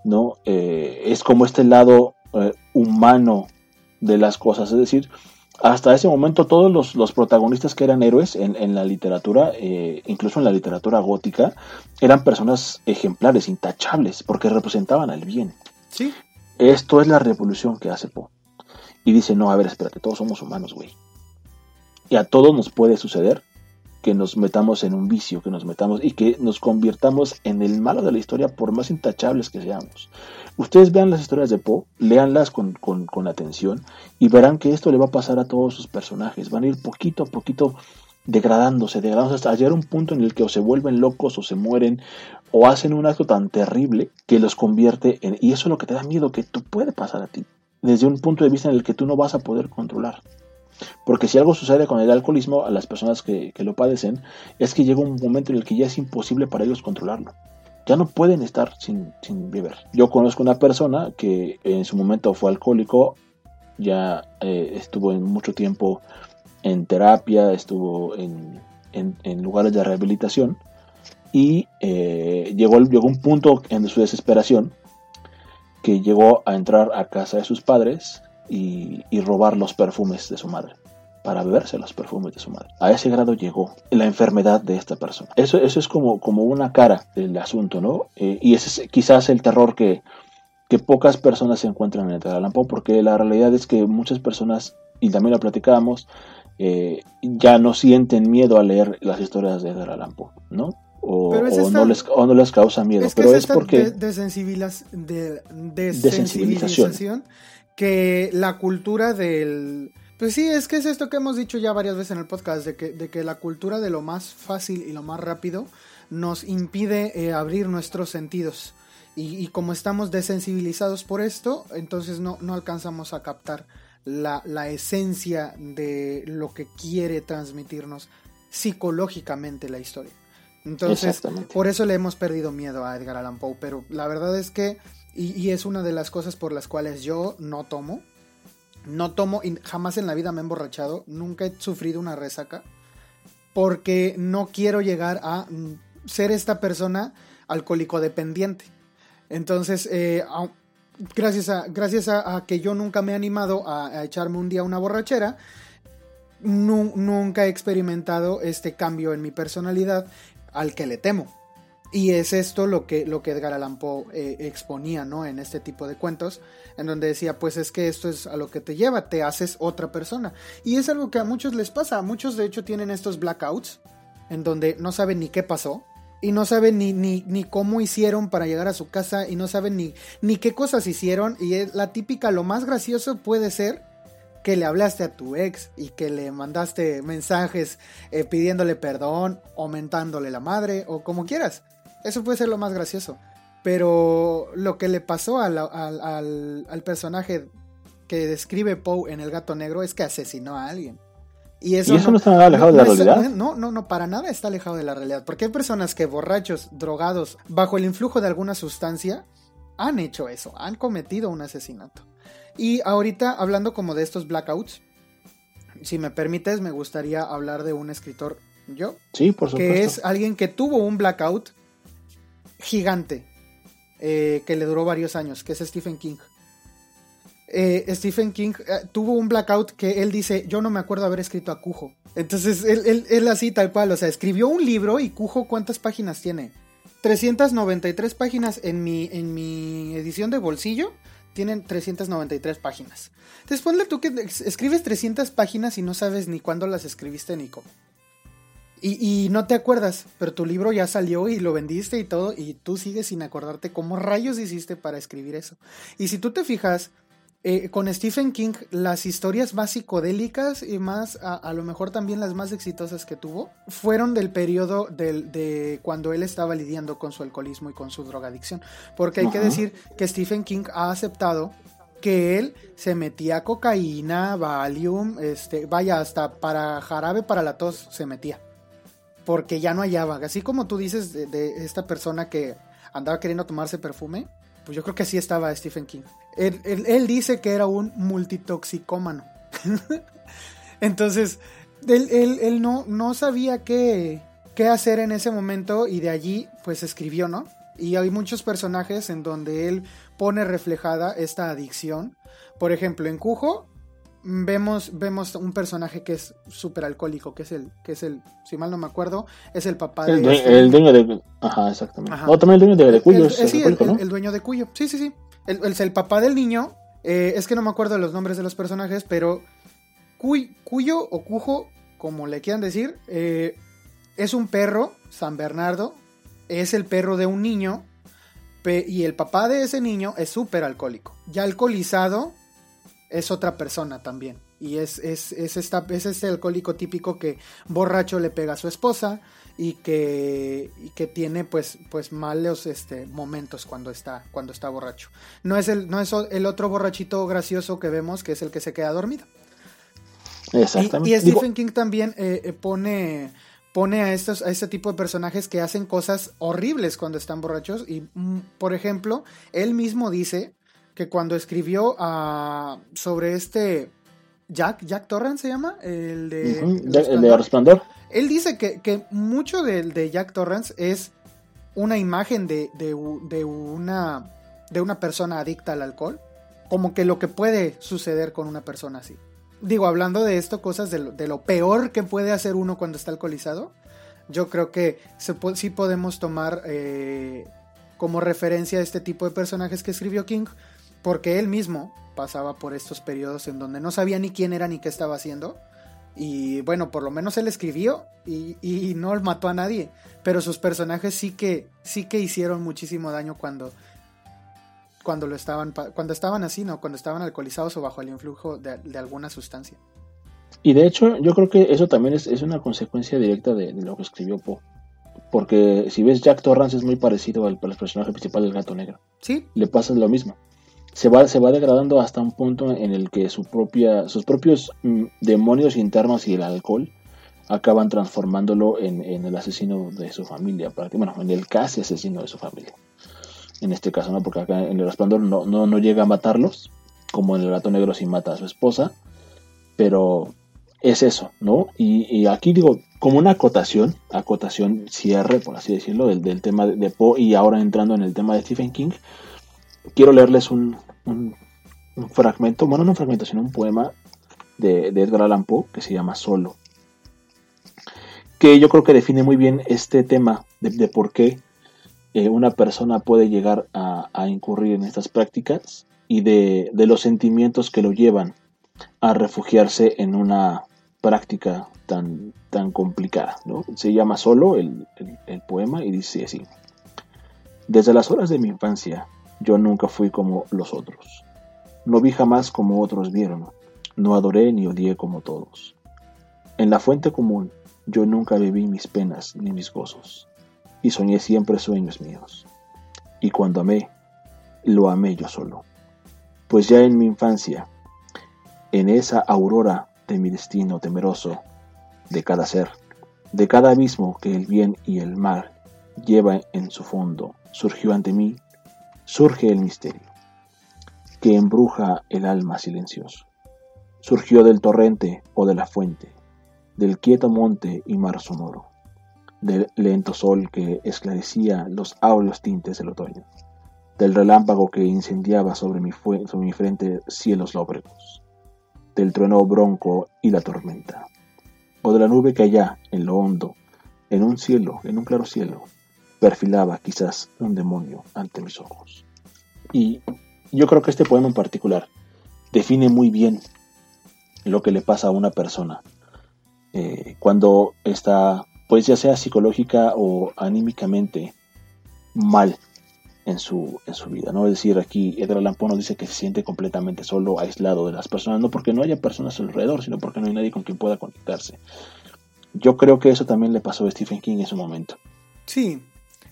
Speaker 2: ¿no? Eh, es como este lado eh, humano de las cosas. Es decir, hasta ese momento todos los, protagonistas que eran héroes en, la literatura, eh, incluso en la literatura gótica, eran personas ejemplares, intachables, porque representaban al bien.
Speaker 1: Sí.
Speaker 2: Esto es la revolución que hace Poe. Y dice, no, a ver, espérate, todos somos humanos, güey. Y a todos nos puede suceder que nos metamos en un vicio, que nos metamos y que nos convirtamos en el malo de la historia por más intachables que seamos. Ustedes vean las historias de Poe, léanlas con, con, atención y verán que esto le va a pasar a todos sus personajes. Van a ir poquito a poquito degradándose, degradándose hasta llegar a un punto en el que o se vuelven locos o se mueren o hacen un acto tan terrible que los convierte en... Y eso es lo que te da miedo, que tú puede pasar a ti, desde un punto de vista en el que tú no vas a poder controlar. Porque si algo sucede con el alcoholismo a las personas que, lo padecen, es que llega un momento en el que ya es imposible para ellos controlarlo. Ya no pueden estar sin, beber. Yo conozco una persona que en su momento fue alcohólico, ya eh, estuvo en mucho tiempo en terapia, estuvo en, lugares de rehabilitación y eh, llegó, llegó un punto en su desesperación que llegó a entrar a casa de sus padres y, robar los perfumes de su madre para beberse los perfumes de su madre. A ese grado llegó la enfermedad de esta persona. Eso, eso es como, como una cara del asunto, ¿no? Eh, y ese es quizás el terror que, que pocas personas se encuentran en Allan Poe, porque la realidad es que muchas personas, y también lo platicábamos, eh, ya no sienten miedo a leer las historias de Edgar Allan Poe, ¿no? O, no les, o, no les, causa miedo, pero es, porque...
Speaker 1: De, de, sensibilización que la cultura del... Pues sí, es que es esto que hemos dicho ya varias veces en el podcast, de que, de que la cultura de lo más fácil y lo más rápido nos impide eh, abrir nuestros sentidos. Y, como estamos desensibilizados por esto, entonces no, no alcanzamos a captar la, la, esencia de lo que quiere transmitirnos psicológicamente la historia. Entonces, por eso le hemos perdido miedo a Edgar Allan Poe, pero la verdad es que, y, es una de las cosas por las cuales yo no tomo, no tomo, y jamás en la vida me he emborrachado, nunca he sufrido una resaca, porque no quiero llegar a ser esta persona alcohólico dependiente. Entonces, eh, gracias, a, gracias a, que yo nunca me he animado a, echarme un día una borrachera, nunca he experimentado este cambio en mi personalidad al que le temo. Y es esto lo que, lo que Edgar Allan Poe eh, exponía, ¿no? En este tipo de cuentos, en donde decía, pues es que esto es a lo que te lleva, te haces otra persona. Y es algo que a muchos les pasa, muchos de hecho tienen estos blackouts, en donde no saben ni qué pasó, y no saben ni, ni, ni, cómo hicieron para llegar a su casa y no saben ni, ni qué cosas hicieron. Y es la típica, lo más gracioso puede ser que le hablaste a tu ex y que le mandaste mensajes eh, pidiéndole perdón o mentándole la madre o como quieras. Eso puede ser lo más gracioso. Pero lo que le pasó al, al, al personaje que describe Poe en El Gato Negro es que asesinó a alguien. Y eso,
Speaker 2: no, está nada alejado de la realidad.
Speaker 1: No, no, no, para nada está alejado de la realidad. Porque hay personas que borrachos, drogados, bajo el influjo de alguna sustancia, han hecho eso, han cometido un asesinato. Y ahorita, hablando como de estos blackouts, si me permites, me gustaría hablar de un escritor, yo.
Speaker 2: Sí, por supuesto.
Speaker 1: Que es alguien que tuvo un blackout gigante, eh, que le duró varios años, que es Stephen King. Eh, Stephen King eh, tuvo un blackout que él dice, yo no me acuerdo haber escrito a Cujo. Entonces, él, así tal cual, o sea, escribió un libro y Cujo, ¿cuántas páginas tiene? 393 páginas en mi, en mi edición de bolsillo. Tienen 393 páginas. Entonces ponle tú que escribes 300 páginas y no sabes ni cuándo las escribiste ni cómo. Y, y, no te acuerdas, pero tu libro ya salió y lo vendiste y todo, y tú sigues sin acordarte cómo rayos hiciste para escribir eso. Y si tú te fijas, eh, con Stephen King, las historias más psicodélicas y más, a, lo mejor también las más exitosas que tuvo, fueron del periodo de cuando él estaba lidiando con su alcoholismo y con su drogadicción. Porque hay que decir que Stephen King ha aceptado que él se metía cocaína, Valium, este, vaya, hasta para jarabe para la tos se metía. Porque ya no hallaba. Así como tú dices de esta persona que andaba queriendo tomarse perfume, pues yo creo que así estaba Stephen King. Él, dice que era un multitoxicómano. *laughs* Entonces, él, no, no sabía qué, qué, hacer en ese momento y de allí pues escribió, ¿no? Y hay muchos personajes en donde él pone reflejada esta adicción. Por ejemplo, en Cujo vemos, vemos un personaje que es súper alcohólico, que es el, que es el, si mal no me acuerdo, es el papá
Speaker 2: de... Este el dueño de... Ajá, exactamente. O también el dueño de, Cuyo.
Speaker 1: El, sí, el, dueño de Cuyo. Sí, sí, sí. El, el, papá del niño, eh, es que no me acuerdo de los nombres de los personajes, pero Cuyo o Cujo, como le quieran decir, eh, es un perro, San Bernardo, es el perro de un niño, y el papá de ese niño es súper alcohólico. Ya alcoholizado, es otra persona también. Y es, es, es, esta, es este alcohólico típico que borracho le pega a su esposa y que, y que tiene pues, pues malos este, momentos cuando está, cuando está borracho. No es, el, no es el otro borrachito gracioso que vemos, que es el que se queda dormido.
Speaker 2: Exactamente.
Speaker 1: Y, Stephen King también eh, eh, pone, pone a, estos, a este tipo de personajes que hacen cosas horribles cuando están borrachos. Y, mm, por ejemplo, él mismo dice que cuando escribió uh, sobre este Jack, Jack Torrance se llama, el de,
Speaker 2: el de Resplandor.
Speaker 1: Él dice que, que mucho de, de, Jack Torrance es una imagen de, de, una, de una persona adicta al alcohol, como que lo que puede suceder con una persona así. Digo, hablando de esto, cosas de lo, de lo peor que puede hacer uno cuando está alcoholizado, yo creo que se, sí podemos tomar eh, como referencia a este tipo de personajes que escribió King, porque él mismo pasaba por estos periodos en donde no sabía ni quién era ni qué estaba haciendo. Y bueno, por lo menos él escribió y, y no mató a nadie. Pero sus personajes sí que, sí que hicieron muchísimo daño cuando, cuando, lo estaban, cuando estaban así, ¿no? Cuando estaban alcoholizados o bajo el influjo de, de alguna sustancia.
Speaker 2: Y de hecho, yo creo que eso también es, es una consecuencia directa de, de, lo que escribió Poe. Porque si ves, Jack Torrance es muy parecido al, al personaje principal del gato negro.
Speaker 1: Sí.
Speaker 2: Le pasa lo mismo se va, se va degradando hasta un punto en el que su propia, sus propios mm, demonios internos y el alcohol acaban transformándolo en, el asesino de su familia, bueno, en el casi asesino de su familia. En este caso, ¿no? Porque acá en el resplandor no, no, no llega a matarlos, como en el gato negro sí mata a su esposa, pero es eso, ¿no? Y, aquí digo, como una acotación, acotación cierre, por así decirlo, del, tema de Poe y ahora entrando en el tema de Stephen King, quiero leerles un, fragmento, bueno, no un fragmento, sino un poema de, Edgar Allan Poe que se llama Solo. Que yo creo que define muy bien este tema de, por qué eh, una persona puede llegar a, incurrir en estas prácticas y de, los sentimientos que lo llevan a refugiarse en una práctica tan, tan complicada. ¿no? Se llama Solo el poema y dice así. Desde las horas de mi infancia yo nunca fui como los otros. No vi jamás como otros vieron. No adoré ni odié como todos. En la fuente común yo nunca viví mis penas ni mis gozos. Y soñé siempre sueños míos. Y cuando amé, lo amé yo solo. Pues ya en mi infancia, en esa aurora de mi destino temeroso, de cada ser, de cada abismo que el bien y el mal lleva en su fondo, surgió ante mí surge el misterio, que embruja el alma silencioso. Surgió del torrente o de la fuente, del quieto monte y mar sonoro, del lento sol que esclarecía los áureos tintes del otoño, del relámpago que incendiaba sobre mi, sobre mi frente cielos lóbregos, del trueno bronco y la tormenta, o de la nube que allá, en lo hondo, en un cielo, en un claro cielo, perfilaba quizás un demonio ante mis ojos. Y yo creo que este poema en particular define muy bien lo que le pasa a una persona eh, cuando está, pues ya sea psicológica o anímicamente mal en su, en su vida, ¿no? Es decir, aquí Edgar Allan nos dice que se siente completamente solo, aislado de las personas, no porque no haya personas alrededor, sino porque no hay nadie con quien pueda conectarse. Yo creo que eso también le pasó a Stephen King en su momento.
Speaker 1: Sí,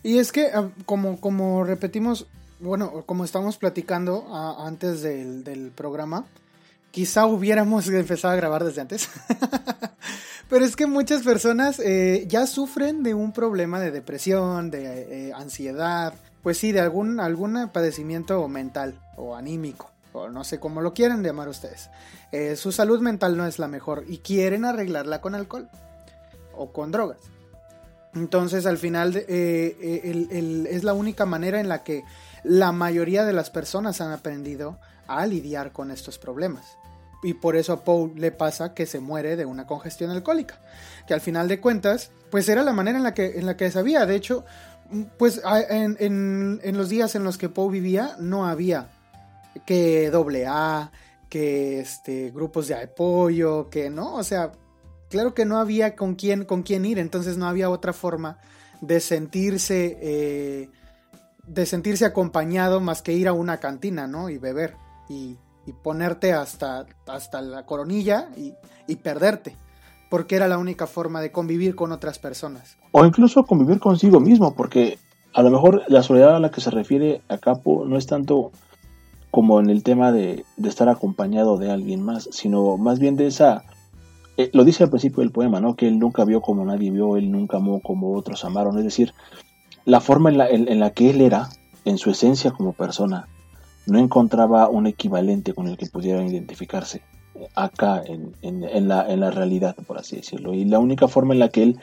Speaker 1: y es que, ah, como, como repetimos, bueno, como estamos platicando a, antes del, del, programa, quizá hubiéramos *laughs* empezado a grabar desde antes. *laughs* Pero es que muchas personas eh, ya sufren de un problema de depresión, de eh, ansiedad, pues sí, de algún, algún padecimiento mental o anímico, o no sé cómo lo quieren llamar ustedes. Eh, su salud mental no es la mejor y quieren arreglarla con alcohol o con drogas. Entonces al final eh, eh, es la única manera en la que la mayoría de las personas han aprendido a lidiar con estos problemas. Y por eso a Paul le pasa que se muere de una congestión alcohólica. Que al final de cuentas, pues era la manera en la que, en la que sabía. De hecho, pues en, en, los días en los que Poe vivía no había que doble que este, grupos de apoyo, que no, o sea, claro que no había con quién, con quién ir, entonces no había otra forma de sentirse, eh, de sentirse acompañado más que ir a una cantina, ¿no? Y beber y, y ponerte hasta, hasta la coronilla y, y, perderte, porque era la única forma de convivir con otras personas.
Speaker 2: O incluso convivir consigo mismo, porque a lo mejor la soledad a la que se refiere a Capo no es tanto como en el tema de, de estar acompañado de alguien más, sino más bien de esa eh, lo dice al principio del poema, ¿no? Que él nunca vio como nadie vio, él nunca amó como otros amaron. Es decir, la forma en la, en, la que él era, en su esencia como persona, no encontraba un equivalente con el que pudiera identificarse acá en, en, en, la, en la realidad, por así decirlo. Y la única forma en la que él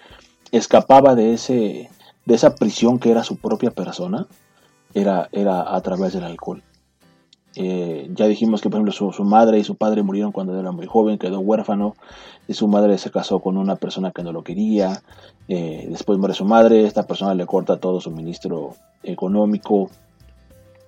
Speaker 2: escapaba de, ese, de esa prisión que era su propia persona era, era a través del alcohol. Eh, ya dijimos que, por ejemplo, su, madre y su padre murieron cuando era muy joven, quedó huérfano, y su madre se casó con una persona que no lo quería. Eh, después muere su madre, esta persona le corta todo su ministro económico.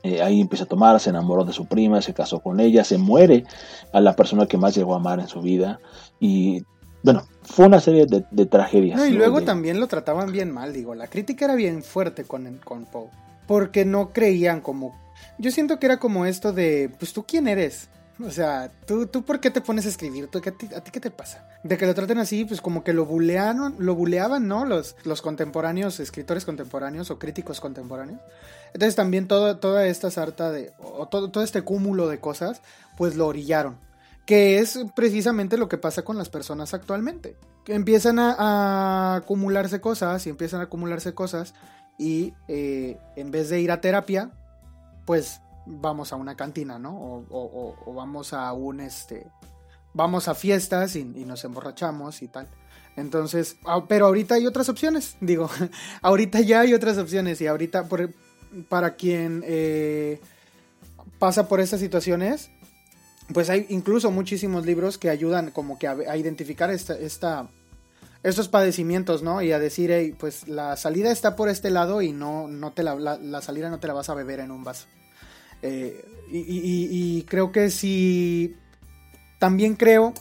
Speaker 2: Eh, ahí empieza a tomar, se enamoró de su prima, se casó con ella, se muere a la persona que más llegó a amar en su vida. Y bueno, fue una serie de, tragedias.
Speaker 1: y luego también lo trataban bien mal, digo, la crítica era bien fuerte con, con Poe, porque no creían como... Yo siento que era como esto de, pues tú quién eres, o sea, ¿tú, tú por qué te pones a escribir? ¿Tú, a, ti, qué te pasa? De que lo traten así, pues como que lo bulearon, lo buleaban, ¿no? Los, los contemporáneos, escritores contemporáneos o críticos contemporáneos. Entonces también todo, toda esta sarta de, o todo, todo este cúmulo de cosas, pues lo orillaron que es precisamente lo que pasa con las personas actualmente. Que empiezan a, acumularse cosas y empiezan a acumularse cosas y eh, en vez de ir a terapia, pues vamos a una cantina, ¿no? O, vamos a un, este, vamos a fiestas y, nos emborrachamos y tal. Entonces, ah, pero ahorita hay otras opciones, digo, *laughs* ahorita ya hay otras opciones y ahorita para quien eh, pasa por estas situaciones, pues hay incluso muchísimos libros que ayudan como que a, identificar esta, esta, estos padecimientos, ¿no? Y a decir, hey, pues la salida está por este lado y no, no te la, la, salida no te la vas a beber en un vaso. Eh, y, creo que si, también creo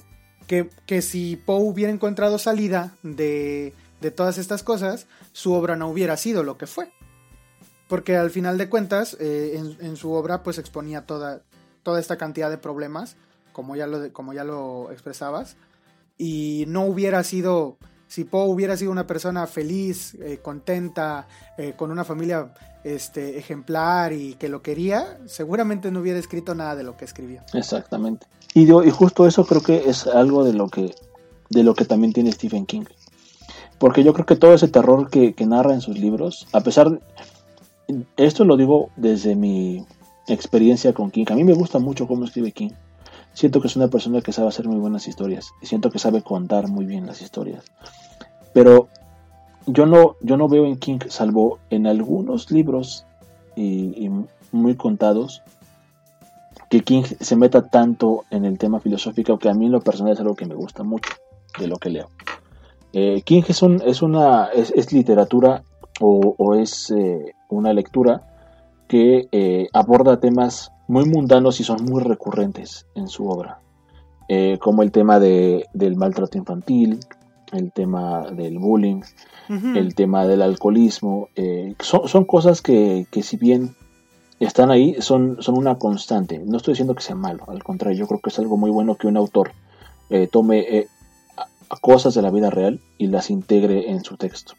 Speaker 1: que, que si Poe hubiera encontrado salida de, de todas estas cosas, su obra no hubiera sido lo que fue. Porque al final de cuentas, eh, en, en, su obra pues exponía toda, toda esta cantidad de problemas, como ya lo, como ya lo expresabas, y no hubiera sido, si Poe hubiera sido una persona feliz, eh, contenta, con una familia este, ejemplar y que lo quería, seguramente no hubiera escrito nada de lo que escribió.
Speaker 2: Exactamente. Y, yo, y justo eso creo que es algo de lo que, de lo que también tiene Stephen King. Porque yo creo que todo ese terror que, que narra en sus libros, a pesar, esto lo digo desde mi experiencia con King. A mí me gusta mucho cómo escribe King. Siento que es una persona que sabe hacer muy buenas historias y siento que sabe contar muy bien las historias. Pero yo no, yo no veo en King, salvo en algunos libros y, muy contados, que King se meta tanto en el tema filosófico que a mí en lo personal es algo que me gusta mucho de lo que leo. Eh, King es, un, es una es, literatura o, es eh, una lectura que eh, aborda temas muy mundanos y son muy recurrentes en su obra, como el tema de, del maltrato infantil, el tema del bullying, el tema del alcoholismo, eh, son, cosas que, si bien están ahí, son, son una constante. No estoy diciendo que sea malo, al contrario, yo creo que es algo muy bueno que un autor tome cosas de la vida real y las integre en su texto.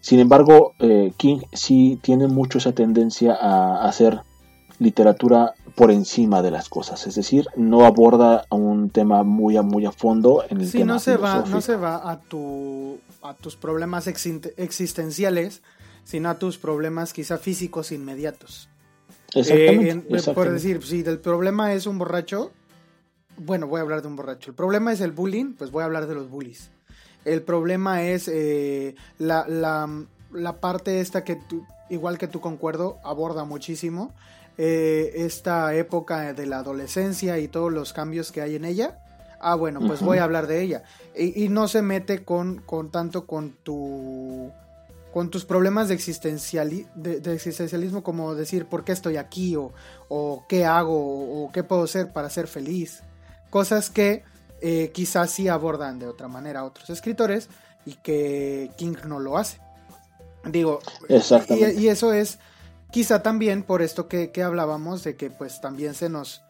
Speaker 2: Sin embargo, eh, King sí tiene mucho esa tendencia a hacer literatura por encima de las cosas, es decir, no aborda un tema muy a muy a fondo en el sí,
Speaker 1: no se va, no se va a tu a tus problemas existenciales, sino a tus problemas quizá físicos inmediatos. Exactamente, eh, Por decir, si el problema es un borracho, bueno, voy a hablar de un borracho. El problema es el bullying, pues voy a hablar de los bullies. El problema es eh, la, la, parte esta que tú, igual que tú concuerdo, aborda muchísimo. Eh, esta época de la adolescencia y todos los cambios que hay en ella. Ah, bueno, pues voy a hablar de ella. Y, no se mete con, con tanto con tu con tus problemas de, de, existencialismo como decir por qué estoy aquí o, o qué hago o, qué puedo hacer para ser feliz. Cosas que eh, quizás sí abordan de otra manera a otros escritores y que King no lo hace. Digo, y, eso es quizá también por esto que, hablábamos de que pues también se nos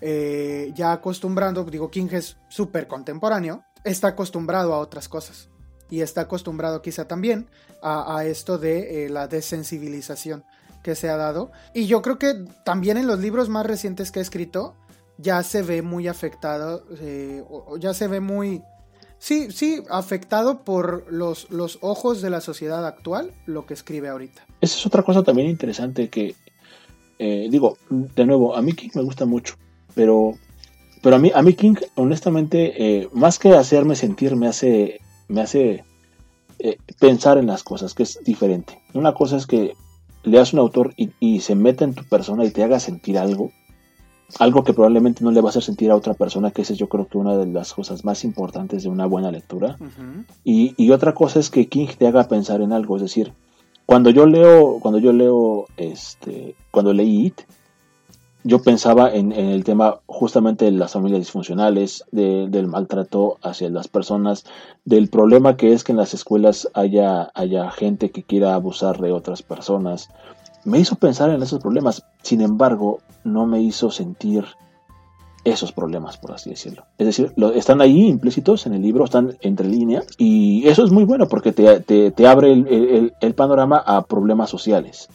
Speaker 1: eh, ya acostumbrando, digo, King es súper contemporáneo, está acostumbrado a otras cosas y está acostumbrado quizá también a, esto de eh, la desensibilización que se ha dado. Y yo creo que también en los libros más recientes que ha escrito, ya se ve muy afectado, eh, o ya se ve muy, sí, sí, afectado por los, los ojos de la sociedad actual, lo que escribe ahorita.
Speaker 2: Esa es otra cosa también interesante que, eh, digo, de nuevo, a mí King me gusta mucho, pero, pero a mí, a mí King, honestamente, eh, más que hacerme sentir, me hace, me hace pensar en las cosas, que es diferente. Una cosa es que leas un autor y, y se meta en tu persona y te haga sentir algo, algo que probablemente no le va a hacer sentir a otra persona, que esa es yo creo que una de las cosas más importantes de una buena lectura. y, y, otra cosa es que King te haga pensar en algo, es decir, cuando yo leo, cuando yo leo, este, cuando leí It, yo pensaba en, el tema justamente de las familias disfuncionales, del maltrato hacia las personas, del problema que es que en las escuelas haya, haya gente que quiera abusar de otras personas. Me hizo pensar en esos problemas, sin embargo, no me hizo sentir esos problemas, por así decirlo. Es decir, están ahí implícitos en el libro, están entre líneas, y eso es muy bueno porque te, abre el, panorama a problemas sociales.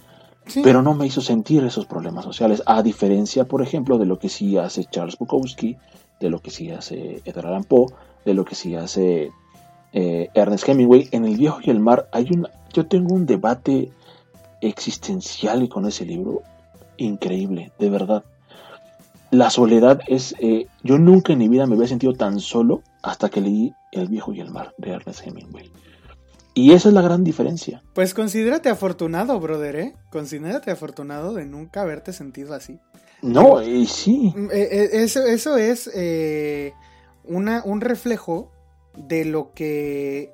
Speaker 2: Pero no me hizo sentir esos problemas sociales, a diferencia, por ejemplo, de lo que sí hace Charles Bukowski, de lo que sí hace Edgar Allan Poe, de lo que sí hace eh, Ernest Hemingway. En El viejo y el mar hay un, yo tengo un debate existencial con ese libro increíble, de verdad la soledad es... Eh, yo nunca en mi vida me había sentido tan solo hasta que leí El viejo y el mar de Ernest Hemingway. Y esa es la gran diferencia.
Speaker 1: Pues considérate afortunado, brother, ¿eh? Considérate afortunado de nunca haberte sentido así.
Speaker 2: No, y sí.
Speaker 1: Mm, eh, eh, eso, eso es una, un reflejo de lo que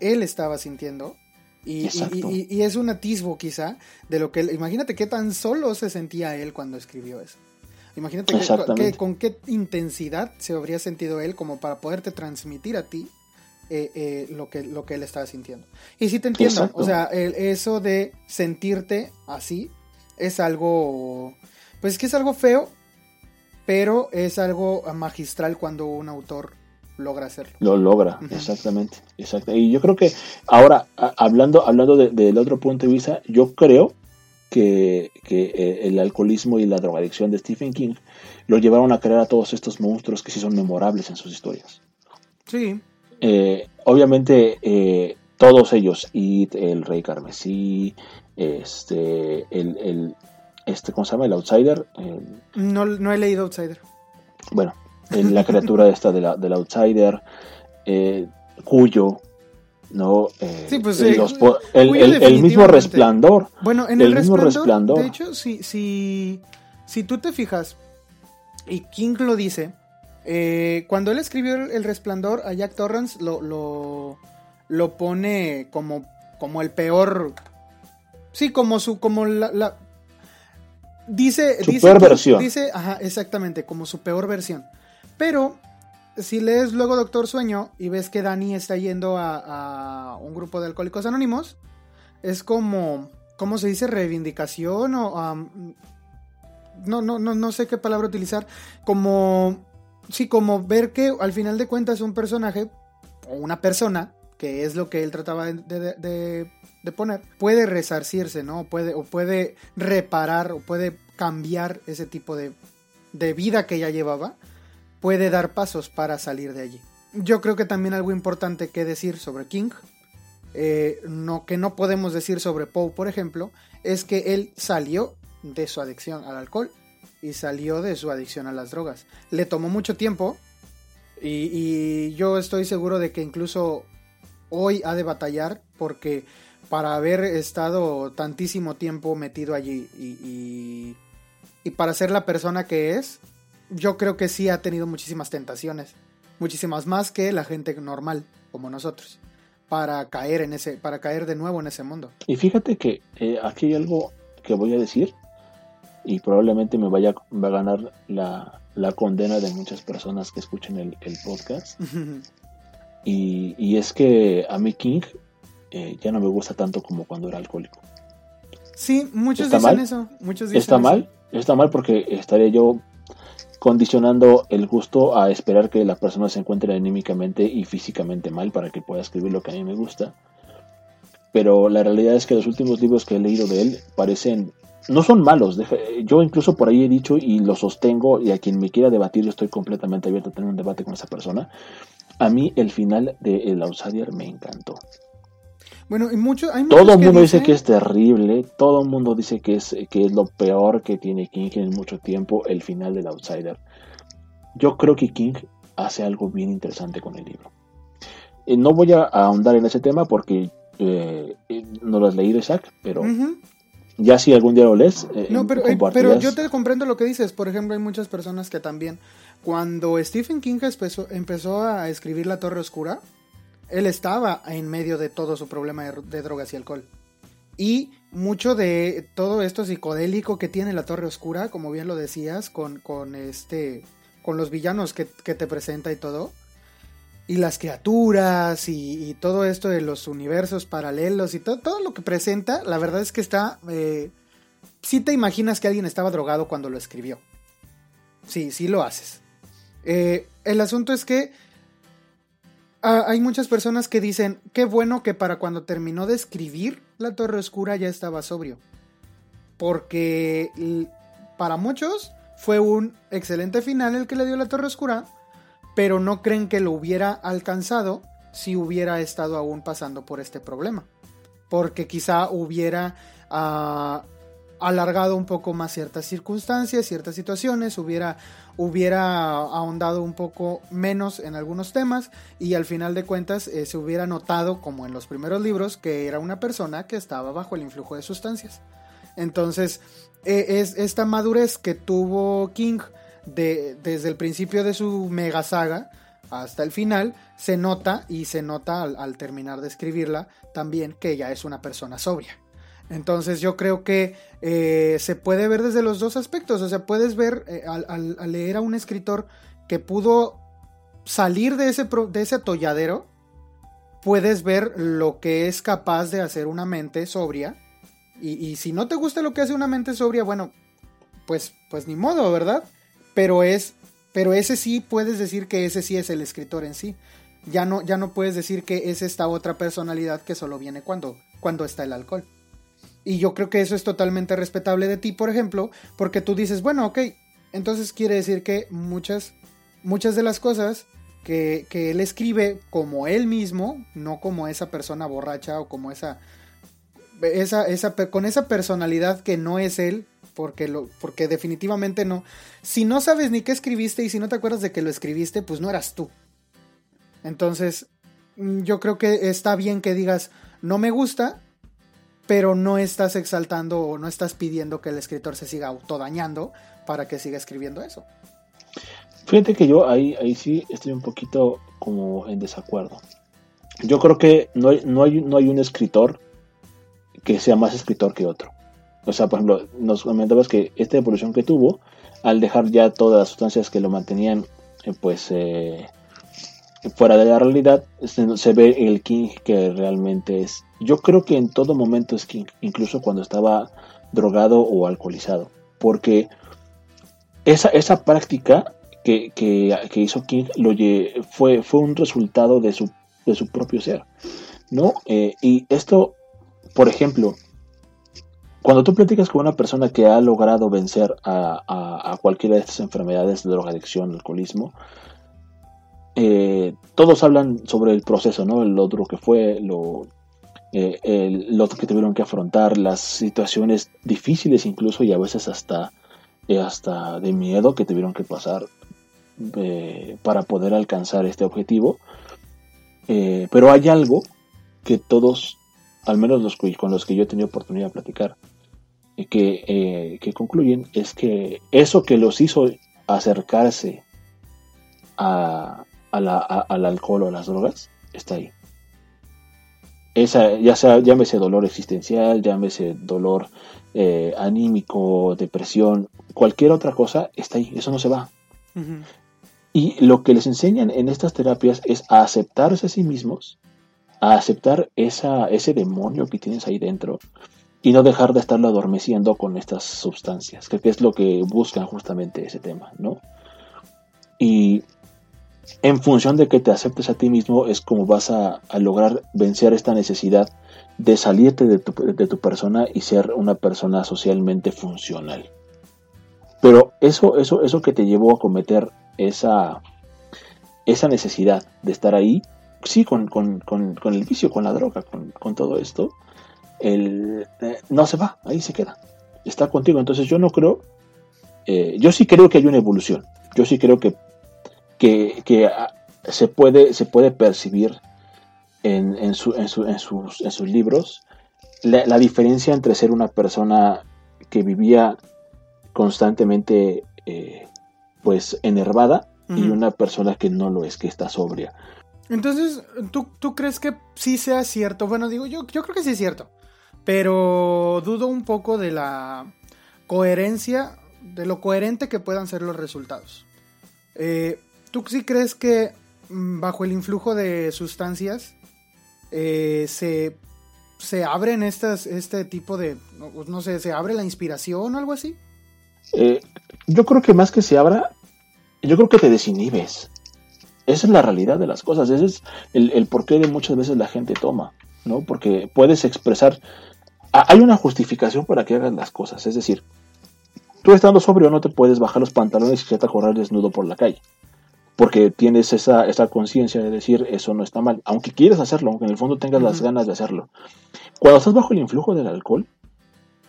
Speaker 1: él estaba sintiendo. Y, y, y, es un atisbo quizá de lo que él... Imagínate qué tan solo se sentía él cuando escribió eso. Imagínate con qué intensidad se habría sentido él como para poderte transmitir a ti eh, eh, lo, que, lo que él estaba sintiendo. Y sí te entiendo, o sea, eso de sentirte así es algo, pues es que es algo feo, pero es algo magistral cuando un autor logra hacerlo.
Speaker 2: Lo logra, exactamente, exacto. Y yo creo que ahora, hablando, hablando del otro punto de vista, yo creo que, eh, el alcoholismo y la drogadicción de Stephen King lo llevaron a crear a todos estos monstruos que sí son memorables en sus historias.
Speaker 1: Sí.
Speaker 2: Eh, obviamente, eh, todos ellos, It, el Rey Carmesí, este, el, este, ¿cómo se llama? El Outsider.
Speaker 1: no, no he leído Outsider.
Speaker 2: Bueno, la criatura esta de la, del Outsider, Cuyo, ¿no? Eh,
Speaker 1: pues,
Speaker 2: eh, el, mismo resplandor.
Speaker 1: Bueno, en el, mismo resplandor, de hecho, si, si, si tú te fijas, y King lo dice, eh, cuando él escribió el, resplandor, a Jack Torrance lo, lo, lo, pone como, como el peor. Sí, como su, como la, dice,
Speaker 2: su peor versión.
Speaker 1: Dice, ajá, exactamente, como su peor versión. Pero si lees luego Doctor Sueño y ves que Dani está yendo a, un grupo de alcohólicos anónimos, es como, ¿cómo se dice? Reivindicación o... no, no, no, no sé qué palabra utilizar. Como... Sí, como ver que al final de cuentas un personaje o una persona, que es lo que él trataba de, poner, puede resarcirse, ¿no? Puede, o puede reparar o puede cambiar ese tipo de, vida que ya llevaba puede dar pasos para salir de allí. Yo creo que también algo importante que decir sobre King, eh, que no podemos decir sobre Poe, por ejemplo, es que él salió de su adicción al alcohol y salió de su adicción a las drogas. Le tomó mucho tiempo y, yo estoy seguro de que incluso hoy ha de batallar porque para haber estado tantísimo tiempo metido allí y, y para ser la persona que es, yo creo que sí ha tenido muchísimas tentaciones, muchísimas más que la gente normal como nosotros, para caer en ese, para caer de nuevo en ese mundo.
Speaker 2: Y fíjate que eh, aquí hay algo que voy a decir y probablemente me vaya va a ganar la, condena de muchas personas que escuchen el, podcast. *laughs* y, es que a mí King eh, ya no me gusta tanto como cuando era alcohólico.
Speaker 1: Sí, muchos dicen eso. Muchos dicen
Speaker 2: ¿Está mal? Está mal porque estaría yo condicionando el gusto a esperar que la persona se encuentre anímicamente y físicamente mal para que pueda escribir lo que a mí me gusta. Pero la realidad es que los últimos libros que he leído de él parecen, no son malos. Yo incluso por ahí he dicho y lo sostengo y a quien me quiera debatir yo estoy completamente abierto a tener un debate con esa persona. A mí el final de El Outsider me encantó.
Speaker 1: Bueno, y mucho, hay
Speaker 2: todo el mundo dice que es terrible, todo el mundo dice que es, que es lo peor que tiene King en mucho tiempo, el final del Outsider. Yo creo que King hace algo bien interesante con el libro. Eh, no voy a ahondar en ese tema porque eh, no lo has leído, Isaac, pero Ya si algún día lo lees.
Speaker 1: Eh, no, pero, eh, pero yo te comprendo lo que dices. Por ejemplo, hay muchas personas que también, cuando Stephen King empezó, empezó a escribir La Torre Oscura, él estaba en medio de todo su problema de, drogas y alcohol. Y mucho de todo esto psicodélico que tiene la Torre Oscura, como bien lo decías, con, con este. con los villanos que, que te presenta y todo y las criaturas y, todo esto de los universos paralelos y todo, todo lo que presenta, la verdad es que está... Eh, sí te imaginas que alguien estaba drogado cuando lo escribió. Sí, sí lo haces. Eh, el asunto es que ah, hay muchas personas que dicen, qué bueno que para cuando terminó de escribir La Torre Oscura ya estaba sobrio. Porque para muchos fue un excelente final el que le dio La Torre Oscura pero no creen que lo hubiera alcanzado si hubiera estado aún pasando por este problema. Porque quizá hubiera ah, alargado un poco más ciertas circunstancias, ciertas situaciones, hubiera, hubiera ahondado un poco menos en algunos temas y al final de cuentas eh, se hubiera notado, como en los primeros libros, que era una persona que estaba bajo el influjo de sustancias. Entonces, eh, es esta madurez que tuvo King desde el principio de su mega saga hasta el final, se nota y se nota al, terminar de escribirla también que ella es una persona sobria. Entonces yo creo que eh, se puede ver desde los dos aspectos, o sea, puedes ver eh, al, leer a un escritor que pudo salir de ese, de ese atolladero, puedes ver lo que es capaz de hacer una mente sobria. Y, y, si no te gusta lo que hace una mente sobria, bueno, pues, pues ni modo, ¿verdad? pero es, pero ese sí puedes decir que ese sí es el escritor en sí. Ya no, ya no puedes decir que es esta otra personalidad que solo viene cuando, cuando está el alcohol. Y yo creo que eso es totalmente respetable de ti, por ejemplo, porque tú dices, bueno, ok, entonces quiere decir que muchas, muchas de las cosas que, que él escribe como él mismo, no como esa persona borracha o como esa, esa, esa, con esa personalidad que no es él, porque, lo, porque definitivamente no. Si no sabes ni qué escribiste y si no te acuerdas de que lo escribiste, pues no eras tú. Entonces, mm, yo creo que está bien que digas, no me gusta, pero no estás exaltando o no estás pidiendo que el escritor se siga autodañando para que siga escribiendo eso.
Speaker 2: Fíjate que yo ahí, ahí sí estoy un poquito como en desacuerdo. Yo creo que no no hay, no hay un escritor que sea más escritor que otro. O sea, por ejemplo, nos comentabas que esta evolución que tuvo, al dejar ya todas las sustancias que lo mantenían, eh, pues, eh, fuera de la realidad, se, ve el King que realmente es. Yo creo que en todo momento es King, incluso cuando estaba drogado o alcoholizado, porque esa, esa práctica que, hizo King lo, fue, fue un resultado de su, de su propio ser, ¿no? Eh, y esto, por ejemplo, cuando tú platicas con una persona que ha logrado vencer a, cualquiera de estas enfermedades de drogadicción, alcoholismo, eh, todos hablan sobre el proceso, ¿no? Lo duro que fue, lo, eh, que tuvieron que afrontar, las situaciones difíciles incluso y a veces hasta, eh, hasta de miedo que tuvieron que pasar para poder alcanzar este objetivo. pero hay algo que todos, al menos los con los que yo he tenido oportunidad de platicar, que, que concluyen es que eso que los hizo acercarse a, al alcohol o a las drogas está ahí. Esa, ya sea, llámese dolor existencial, llámese dolor eh, anímico, depresión, cualquier otra cosa, está ahí, eso no se va. Y lo que les enseñan en estas terapias es a aceptarse a sí mismos, a aceptar esa, ese demonio que tienes ahí dentro, y no dejar de estarlo adormeciendo con estas sustancias, que es lo que buscan justamente ese tema, ¿no? Y en función de que te aceptes a ti mismo es como vas a, lograr vencer esta necesidad de salirte de tu, persona y ser una persona socialmente funcional. Pero eso, eso, eso que te llevó a cometer esa, esa necesidad de estar ahí, sí, con, con, con, con el vicio, con la droga, con todo esto, el, eh, no se va, ahí se queda. Está contigo. Entonces yo no creo, eh, yo sí creo que hay una evolución. Yo sí creo que, que, ah, se, puede, se puede percibir en, en, sus, en sus libros la, diferencia entre ser una persona que vivía constantemente eh, pues enervada y una persona que no lo es, que está sobria.
Speaker 1: Entonces, ¿tú, ¿tú crees que sí sea cierto? Bueno, digo, yo, yo creo que sí es cierto, pero dudo un poco de la coherencia, de lo coherente que puedan ser los resultados. Eh, ¿Tú sí crees que mm, bajo el influjo de sustancias eh, se, se abren estas, este tipo de, no, sé, se abre la inspiración o algo así?
Speaker 2: Eh, yo creo que más que se abra, yo creo que te desinhibes. Esa es la realidad de las cosas, ese es el, el porqué de muchas veces la gente toma, ¿no? Porque puedes expresar, hay una justificación para que hagas las cosas, es decir, tú estando sobrio no te puedes bajar los pantalones y a correr desnudo por la calle, porque tienes esa, esa conciencia de decir eso no está mal, aunque quieres hacerlo, aunque en el fondo tengas las ganas de hacerlo. Cuando estás bajo el influjo del alcohol,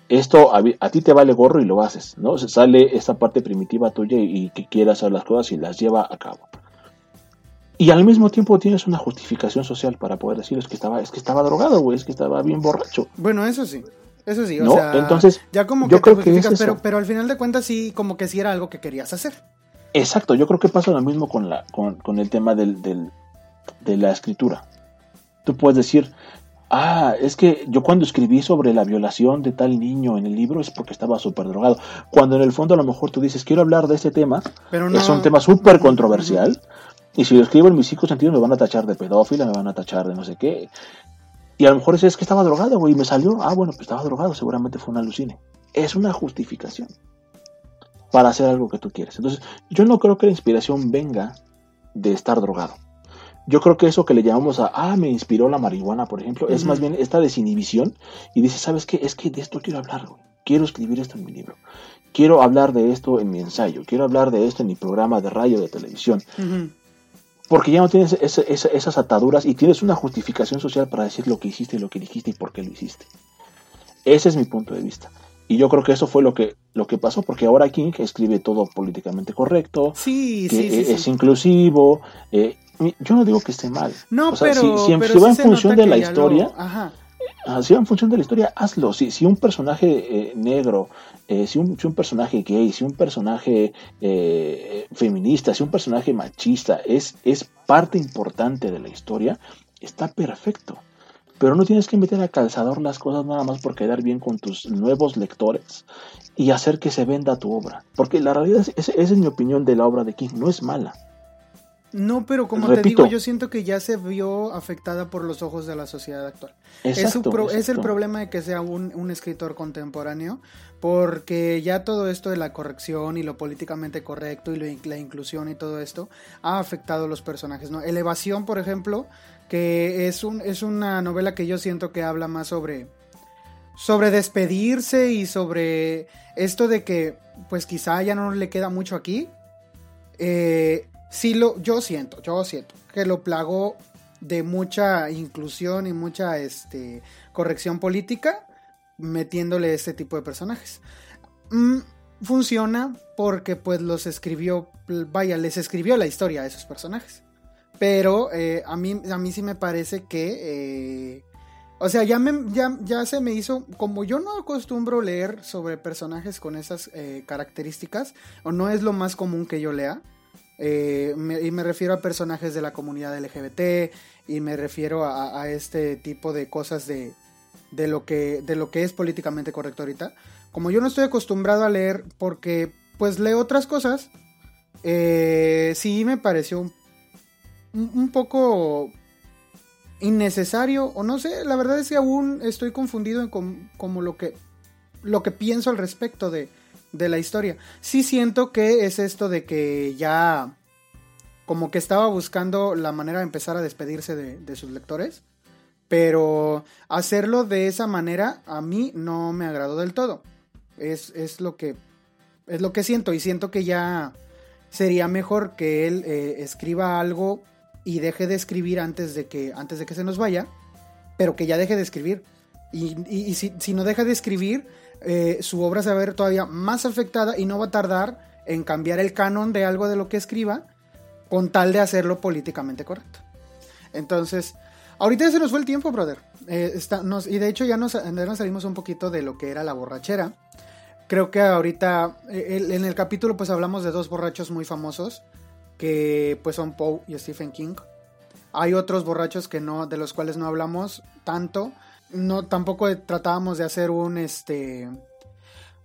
Speaker 2: esto a, ti te vale gorro y lo haces, ¿no? Se sale esta parte primitiva tuya y, que quiere hacer las cosas y las lleva a cabo. Y al mismo tiempo tienes una justificación social para poder decir es que estaba, es que estaba drogado, güey, es que estaba bien borracho.
Speaker 1: Bueno, eso sí. Eso sí, o sea, entonces ya como que yo creo que pero, pero al final de cuentas sí, como que sí era algo que querías hacer.
Speaker 2: Exacto, yo creo que pasa lo mismo con la, con, con el tema del, del, de la escritura. Tú puedes decir, ah, es que yo cuando escribí sobre la violación de tal niño en el libro es porque estaba súper drogado. Cuando en el fondo a lo mejor tú dices, quiero hablar de este tema, Pero es un tema súper controversial, y si lo escribo en mis cinco sentidos me van a tachar de pedófila, me van a tachar de no sé qué. Y a lo mejor es que estaba drogado, güey, y me salió, ah, bueno, pues estaba drogado, seguramente fue una alucine. Es una justificación para hacer algo que tú quieres. Entonces, yo no creo que la inspiración venga de estar drogado. Yo creo que eso que le llamamos a, ah, me inspiró la marihuana, por ejemplo, es más bien esta desinhibición y dice, ¿sabes qué? Es que de esto quiero hablar, güey. Quiero escribir esto en mi libro. Quiero hablar de esto en mi ensayo. Quiero hablar de esto en mi programa de radio, de televisión. Porque ya no tienes esas ataduras y tienes una justificación social para decir lo que hiciste, lo que dijiste y por qué lo hiciste. Ese es mi punto de vista. Y yo creo que eso fue lo que, lo que pasó, porque ahora King escribe todo políticamente correcto,
Speaker 1: sí,
Speaker 2: que
Speaker 1: sí,
Speaker 2: es inclusivo. Eh, yo no digo que esté mal.
Speaker 1: No, pero,
Speaker 2: si, va en función de la historia, ah, si va en función de la historia, hazlo. Si, si un personaje eh, negro eh, si, un, personaje gay, si un personaje eh, feminista, si un personaje machista es, es parte importante de la historia, está perfecto. Pero no tienes que meter a calzador las cosas nada más por quedar bien con tus nuevos lectores y hacer que se venda tu obra. Porque la realidad, es, esa es mi opinión de la obra de King, no es mala.
Speaker 1: No, pero como te digo, yo siento que ya se vio afectada por los ojos de la sociedad actual. es, es, el problema de que sea un, un, escritor contemporáneo, porque ya todo esto de la corrección y lo políticamente correcto y la inclusión y todo esto ha afectado a los personajes. ¿no? Elevación, por ejemplo, que es, un, es una novela que yo siento que habla más sobre, sobre despedirse y sobre esto de que pues quizá ya no le queda mucho aquí. Eh, sí lo, yo siento, yo siento que lo plagó de mucha inclusión y mucha este, corrección política metiéndole este tipo de personajes. Mm, funciona porque pues los escribió, vaya, les escribió la historia a esos personajes. Pero eh, a, mí, a mí sí me parece que... Eh, o sea, ya, me, ya, ya, se me hizo, como yo no acostumbro leer sobre personajes con esas eh, características, o no es lo más común que yo lea, y me refiero a personajes de la comunidad LGBT y me refiero a, este tipo de cosas de, de, lo que, de lo que es políticamente correcto ahorita. Como yo no estoy acostumbrado a leer porque pues leo otras cosas, sí me pareció un, un, poco innecesario o no sé, la verdad es que aún estoy confundido en como lo que, lo que pienso al respecto de, de la historia. Sí siento que es esto de que ya como que estaba buscando la manera de empezar a despedirse de, sus lectores, pero hacerlo de esa manera a mí no me agradó del todo. Es, es lo que es lo que siento y siento que ya sería mejor que él eh, escriba algo y deje de escribir antes de que antes de que se nos vaya, pero que ya deje de escribir. Y, si, si, no deja de escribir, eh, su obra se va a ver todavía más afectada y no va a tardar en cambiar el canon de algo de lo que escriba con tal de hacerlo políticamente correcto. Entonces, Ahorita ya se nos fue el tiempo, brother. Eh, está, nos, y de hecho ya nos, ya nos salimos un poquito de lo que era la borrachera. Creo que ahorita eh, en el capítulo pues hablamos de dos borrachos muy famosos que pues son Poe y Stephen King. Hay otros borrachos que no de los cuales no hablamos tanto. No tampoco tratábamos de hacer un este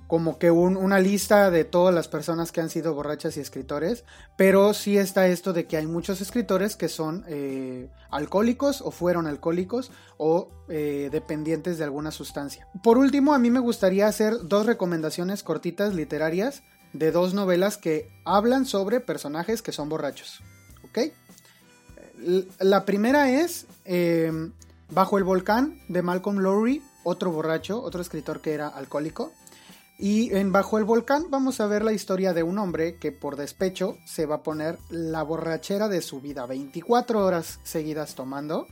Speaker 1: como que un- una lista de todas las personas que han sido borrachas y escritores, pero sí está esto de que hay muchos escritores que son eh, alcohólicos o fueron alcohólicos o eh, dependientes de alguna sustancia. Por último, a mí me gustaría hacer dos recomendaciones cortitas literarias de dos novelas que hablan sobre personajes que son borrachos. ¿Ok? La primera es eh, Bajo el volcán de Malcolm Lowry, otro borracho, otro escritor que era alcohólico. Y en Bajo el Volcán vamos a ver la historia de un hombre que por despecho se va a poner la borrachera de su vida, 24 horas seguidas tomando.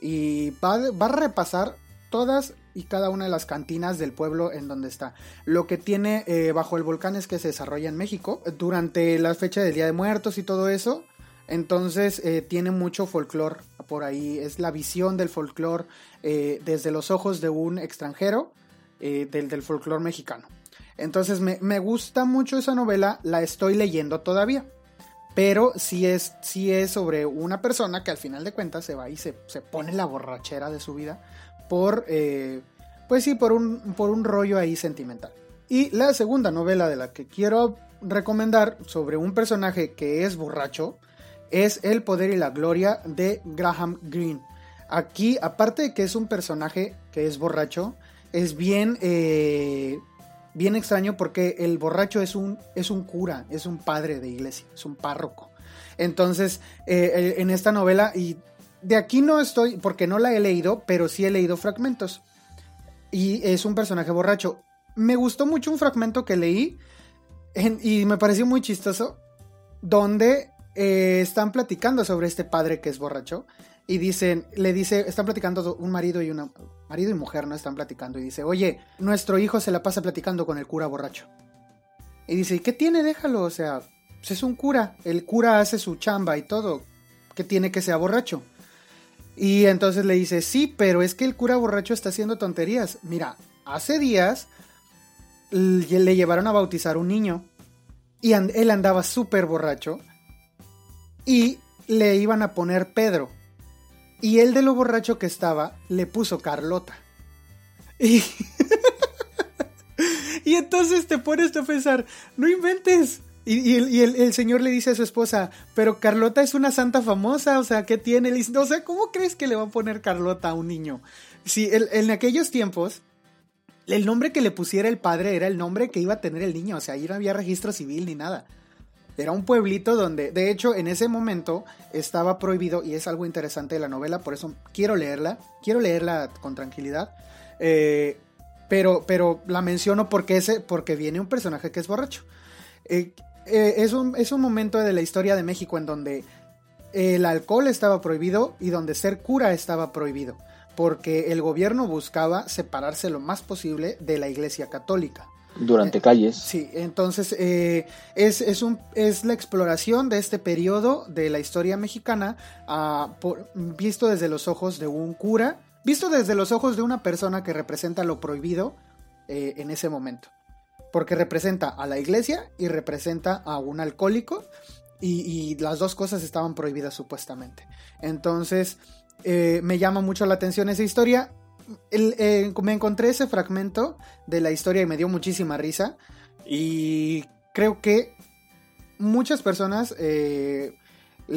Speaker 1: Y va, va a repasar todas y cada una de las cantinas del pueblo en donde está. Lo que tiene eh, Bajo el Volcán es que se desarrolla en México durante la fecha del Día de Muertos y todo eso. Entonces eh, tiene mucho folclore por ahí. Es la visión del folclore eh, desde los ojos de un extranjero del, del folclore mexicano. Entonces me, me gusta mucho esa novela, la estoy leyendo todavía. Pero sí es, sí es sobre una persona que al final de cuentas se va y se, se pone la borrachera de su vida por, eh, pues sí, por un, por un rollo ahí sentimental. Y la segunda novela de la que quiero recomendar sobre un personaje que es borracho es El poder y la gloria de Graham Greene. Aquí, aparte de que es un personaje que es borracho, es bien, eh, bien extraño porque el borracho es un, es un cura, es un padre de iglesia, es un párroco. Entonces, eh, en esta novela, y de aquí no estoy, porque no la he leído, pero sí he leído fragmentos. Y es un personaje borracho. Me gustó mucho un fragmento que leí y me pareció muy chistoso, donde eh, están platicando sobre este padre que es borracho y dicen, le dice, están platicando un marido y una marido y mujer, ¿no? Están platicando y dice, oye, nuestro hijo se la pasa platicando con el cura borracho. Y dice, ¿y qué tiene? Déjalo, o sea, pues es un cura, el cura hace su chamba y todo, ¿qué tiene que sea borracho? Y entonces le dice, sí, pero es que el cura borracho está haciendo tonterías. Mira, hace días le llevaron a bautizar un niño y él andaba súper borracho y le iban a poner Pedro. Y él de lo borracho que estaba le puso Carlota. Y, *laughs* y entonces te pones a pensar, no inventes. Y, el- el señor le dice a su esposa, pero Carlota es una santa famosa, o sea, ¿qué tiene? Le dice, o sea, ¿cómo crees que le va a poner Carlota a un niño? Si el- en aquellos tiempos, el nombre que le pusiera el padre era el nombre que iba a tener el niño, o sea, ahí no había registro civil ni nada. Era un pueblito donde, de hecho, en ese momento estaba prohibido, y es algo interesante de la novela, por eso quiero leerla, quiero leerla con tranquilidad, eh, pero, pero la menciono porque, ese, porque viene un personaje que es borracho. Eh, eh, es, un, es un momento de la historia de México en donde el alcohol estaba prohibido y donde ser cura estaba prohibido, porque el gobierno buscaba separarse lo más posible de la iglesia católica.
Speaker 2: Durante calles.
Speaker 1: Sí, entonces eh, es, es, un, es la exploración de este periodo de la historia mexicana ah, por- visto desde los ojos de un cura, visto desde los ojos de una persona que representa lo prohibido eh, en ese momento. Porque representa a la iglesia y representa a un alcohólico y, las dos cosas estaban prohibidas supuestamente. Entonces eh, me llama mucho la atención esa historia. Eh, me encontré ese fragmento de la historia y me dio muchísima risa. Y creo que muchas personas eh,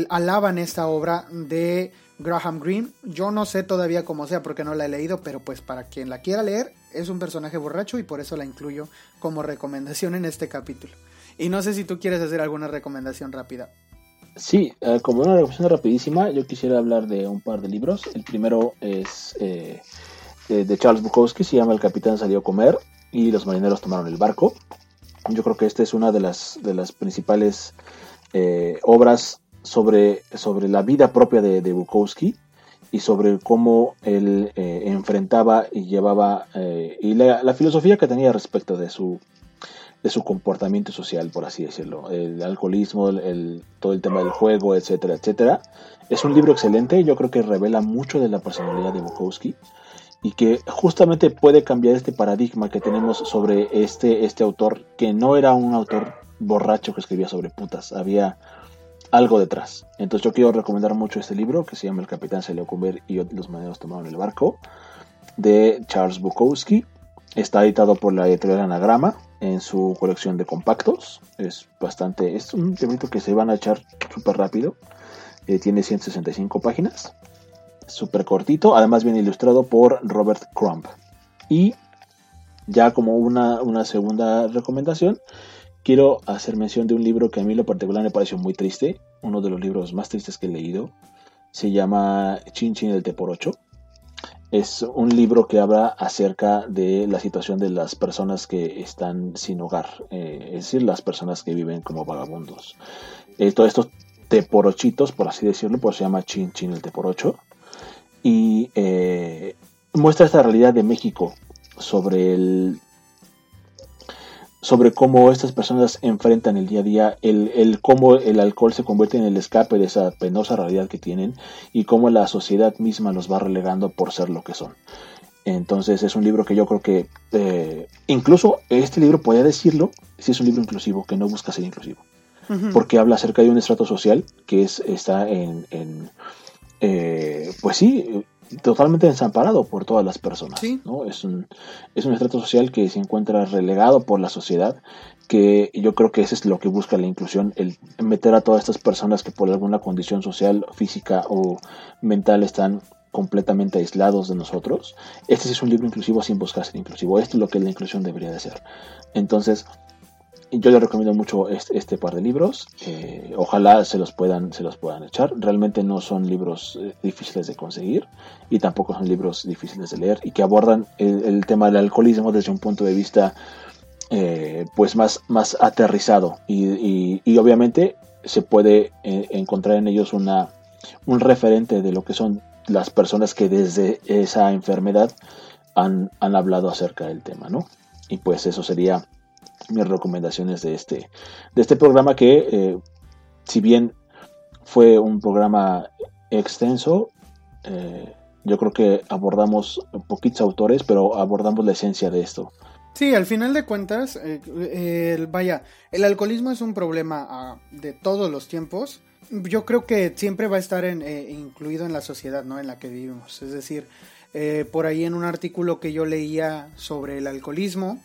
Speaker 1: alaban esta obra de Graham Greene. Yo no sé todavía cómo sea porque no la he leído, pero pues para quien la quiera leer, es un personaje borracho y por eso la incluyo como recomendación en este capítulo. Y no sé si tú quieres hacer alguna recomendación rápida.
Speaker 2: Sí, eh, como una reflexión rapidísima, yo quisiera hablar de un par de libros. El primero es eh, eh, de Charles Bukowski, se llama El capitán salió a comer y los marineros tomaron el barco. Yo creo que esta es una de las, de las principales obras sobre, sobre la vida propia de, de Bukowski y sobre cómo él eh, enfrentaba y llevaba eh, y la, la filosofía que tenía respecto de su de su comportamiento social, por así decirlo. El alcoholismo, el, todo el tema del juego, etcétera, etcétera. Es un libro excelente, yo creo que revela mucho de la personalidad de Bukowski y que justamente puede cambiar este paradigma que tenemos sobre este, este autor, que no era un autor borracho que escribía sobre putas, había algo detrás. Entonces yo quiero recomendar mucho este libro que se llama El Capitán se comer y los maneros tomaron el barco, de Charles Bukowski. Está editado por la editorial Anagrama en su colección de compactos. Es bastante, es un librito que se van a echar súper rápido. Eh, tiene 165 páginas súper cortito, además viene ilustrado por Robert Crumb. Y ya como una, una, segunda recomendación, quiero hacer mención de un libro que a mí lo particular me pareció muy triste, uno de los libros más tristes que he leído. Se llama Chin Chin el T por 8. Es un libro que habla acerca de la situación de las personas que están sin hogar, eh, es decir, las personas que viven como vagabundos. Eh, todos estos teporochitos, por así decirlo, pues se llama Chin Chin el T por 8 y eh, muestra esta realidad de México sobre el sobre cómo estas personas enfrentan el día a día, el, el, cómo el alcohol se convierte en el escape de esa penosa realidad que tienen y cómo la sociedad misma los va relegando por ser lo que son. Entonces es un libro que yo creo que eh, incluso este libro podría decirlo si es un libro inclusivo, que no busca ser inclusivo, porque habla acerca de un estrato social que es, está en eh, pues sí, totalmente desamparado por todas las personas. ¿no? Es, un, es un estrato social que se encuentra relegado por la sociedad, que yo creo que eso es lo que busca la inclusión, el meter a todas estas personas que por alguna condición social, física o mental están completamente aislados de nosotros. Este es un libro inclusivo sin buscar ser inclusivo. Esto es lo que la inclusión debería de ser. Entonces, yo les recomiendo mucho este, este par de libros. Eh, ojalá se los puedan se los puedan echar. Realmente no son libros eh, difíciles de conseguir y tampoco son libros difíciles de leer y que abordan el, tema del alcoholismo desde un punto de vista eh, pues más, más aterrizado y, y, obviamente se puede encontrar en ellos una un referente de lo que son las personas que desde esa enfermedad han, han hablado acerca del tema, ¿no? Y pues eso sería mis recomendaciones de este, de este programa que, eh, si bien fue un programa extenso, eh, yo creo que abordamos poquitos autores, pero abordamos la esencia de esto.
Speaker 1: Sí, al final de cuentas, eh, vaya, el alcoholismo es un problema ah, de todos los tiempos. Yo creo que siempre va a estar incluido en la sociedad, ¿no? En la que vivimos. Es decir, por ahí en un artículo que yo leía sobre el alcoholismo,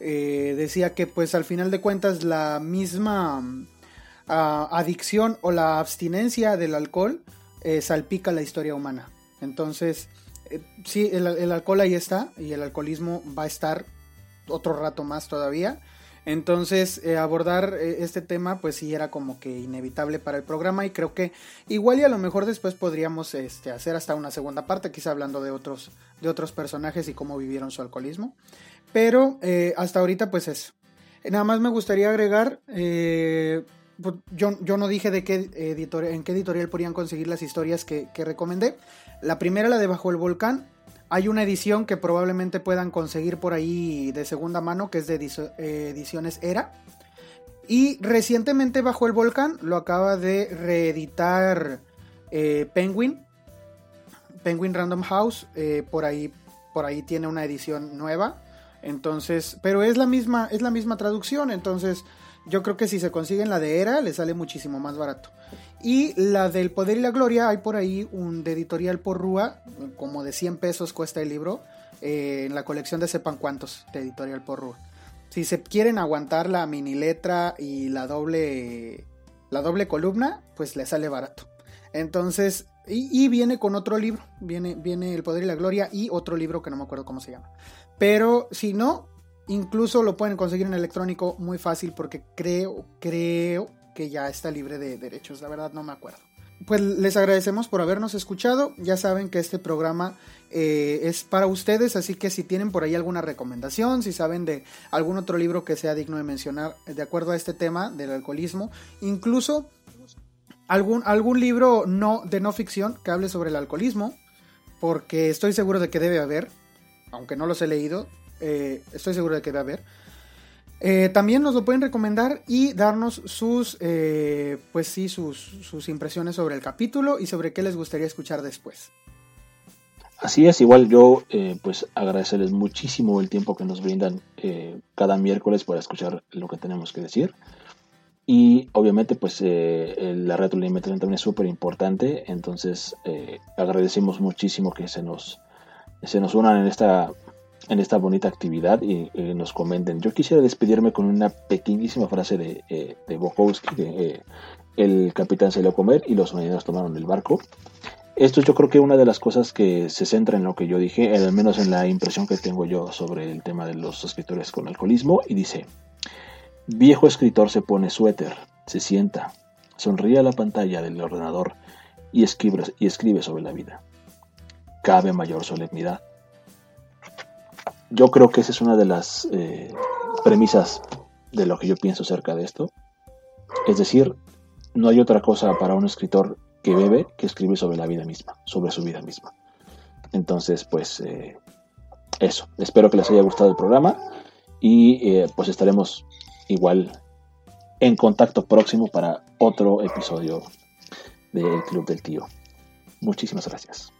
Speaker 1: eh, decía que pues al final de cuentas la misma ah, adicción o la abstinencia del alcohol eh, salpica la historia humana. Entonces, eh, sí, el, alcohol ahí está y el alcoholismo va a estar otro rato más todavía. Entonces, abordar este tema, pues sí era como que inevitable para el programa y creo que igual y a lo mejor después podríamos este, hacer hasta una segunda parte, quizá hablando de otros, de otros personajes y cómo vivieron su alcoholismo. Pero eh, hasta ahorita pues es. Nada más me gustaría agregar, eh, pues, yo, yo, no dije de qué editorial, en qué editorial podrían conseguir las historias que, recomendé. La primera, la de Bajo el Volcán, hay una edición que probablemente puedan conseguir por ahí de segunda mano, que es de eh, ediciones Era. Y recientemente Bajo el Volcán lo acaba de reeditar Penguin. Penguin Random House. por, ahí, por ahí tiene una edición nueva. Entonces, pero es la misma, es la misma traducción, entonces yo creo que si se consiguen la de Era, le sale muchísimo más barato. Y la del Poder y la Gloria, hay por ahí un de editorial por Rúa, como de 100 pesos cuesta el libro, eh, en la colección de Sepan Cuántos, de editorial por Rúa. Si se quieren aguantar la mini letra y la doble, la doble columna, pues le sale barato. Entonces, y, y, viene con otro libro, viene, viene El Poder y la Gloria y otro libro que no me acuerdo cómo se llama. Pero si no, incluso lo pueden conseguir en electrónico muy fácil porque creo, creo que ya está libre de derechos. La verdad no me acuerdo. Pues les agradecemos por habernos escuchado. Ya saben que este programa eh, es para ustedes, así que si tienen por ahí alguna recomendación, si saben de algún otro libro que sea digno de mencionar de acuerdo a este tema del alcoholismo, incluso algún, algún libro no, de no ficción que hable sobre el alcoholismo, porque estoy seguro de que debe haber aunque no los he leído, eh, estoy seguro de que va a haber. Eh, también nos lo pueden recomendar y darnos sus, eh, pues sí, sus, impresiones sobre el capítulo y sobre qué les gustaría escuchar después.
Speaker 2: Así es, igual yo eh, pues agradecerles muchísimo el tiempo que nos brindan cada miércoles para escuchar lo que tenemos que decir. Y obviamente pues la retroalimentación también es súper importante, entonces agradecemos muchísimo que se nos, se nos unan en esta en esta bonita actividad y nos comenten. Yo quisiera despedirme con una pequeñísima frase de, eh, de eh, el capitán salió a comer y los marineros tomaron el barco. Esto yo creo que una de las cosas que se centra en lo que yo dije, al menos en la impresión que tengo yo sobre el tema de los escritores con alcoholismo, y dice, viejo escritor se pone suéter, se sienta, sonríe a la pantalla del ordenador y escribe, y escribe sobre la vida. Cabe mayor solemnidad yo creo que esa es una de las eh, premisas de lo que yo pienso acerca de esto. Es decir, no hay otra cosa para un escritor que bebe que escribe sobre la vida misma, sobre su vida misma. Entonces, pues eh, eso. Espero que les haya gustado el programa y eh, pues estaremos igual en contacto próximo para otro episodio del Club del Tío. Muchísimas gracias.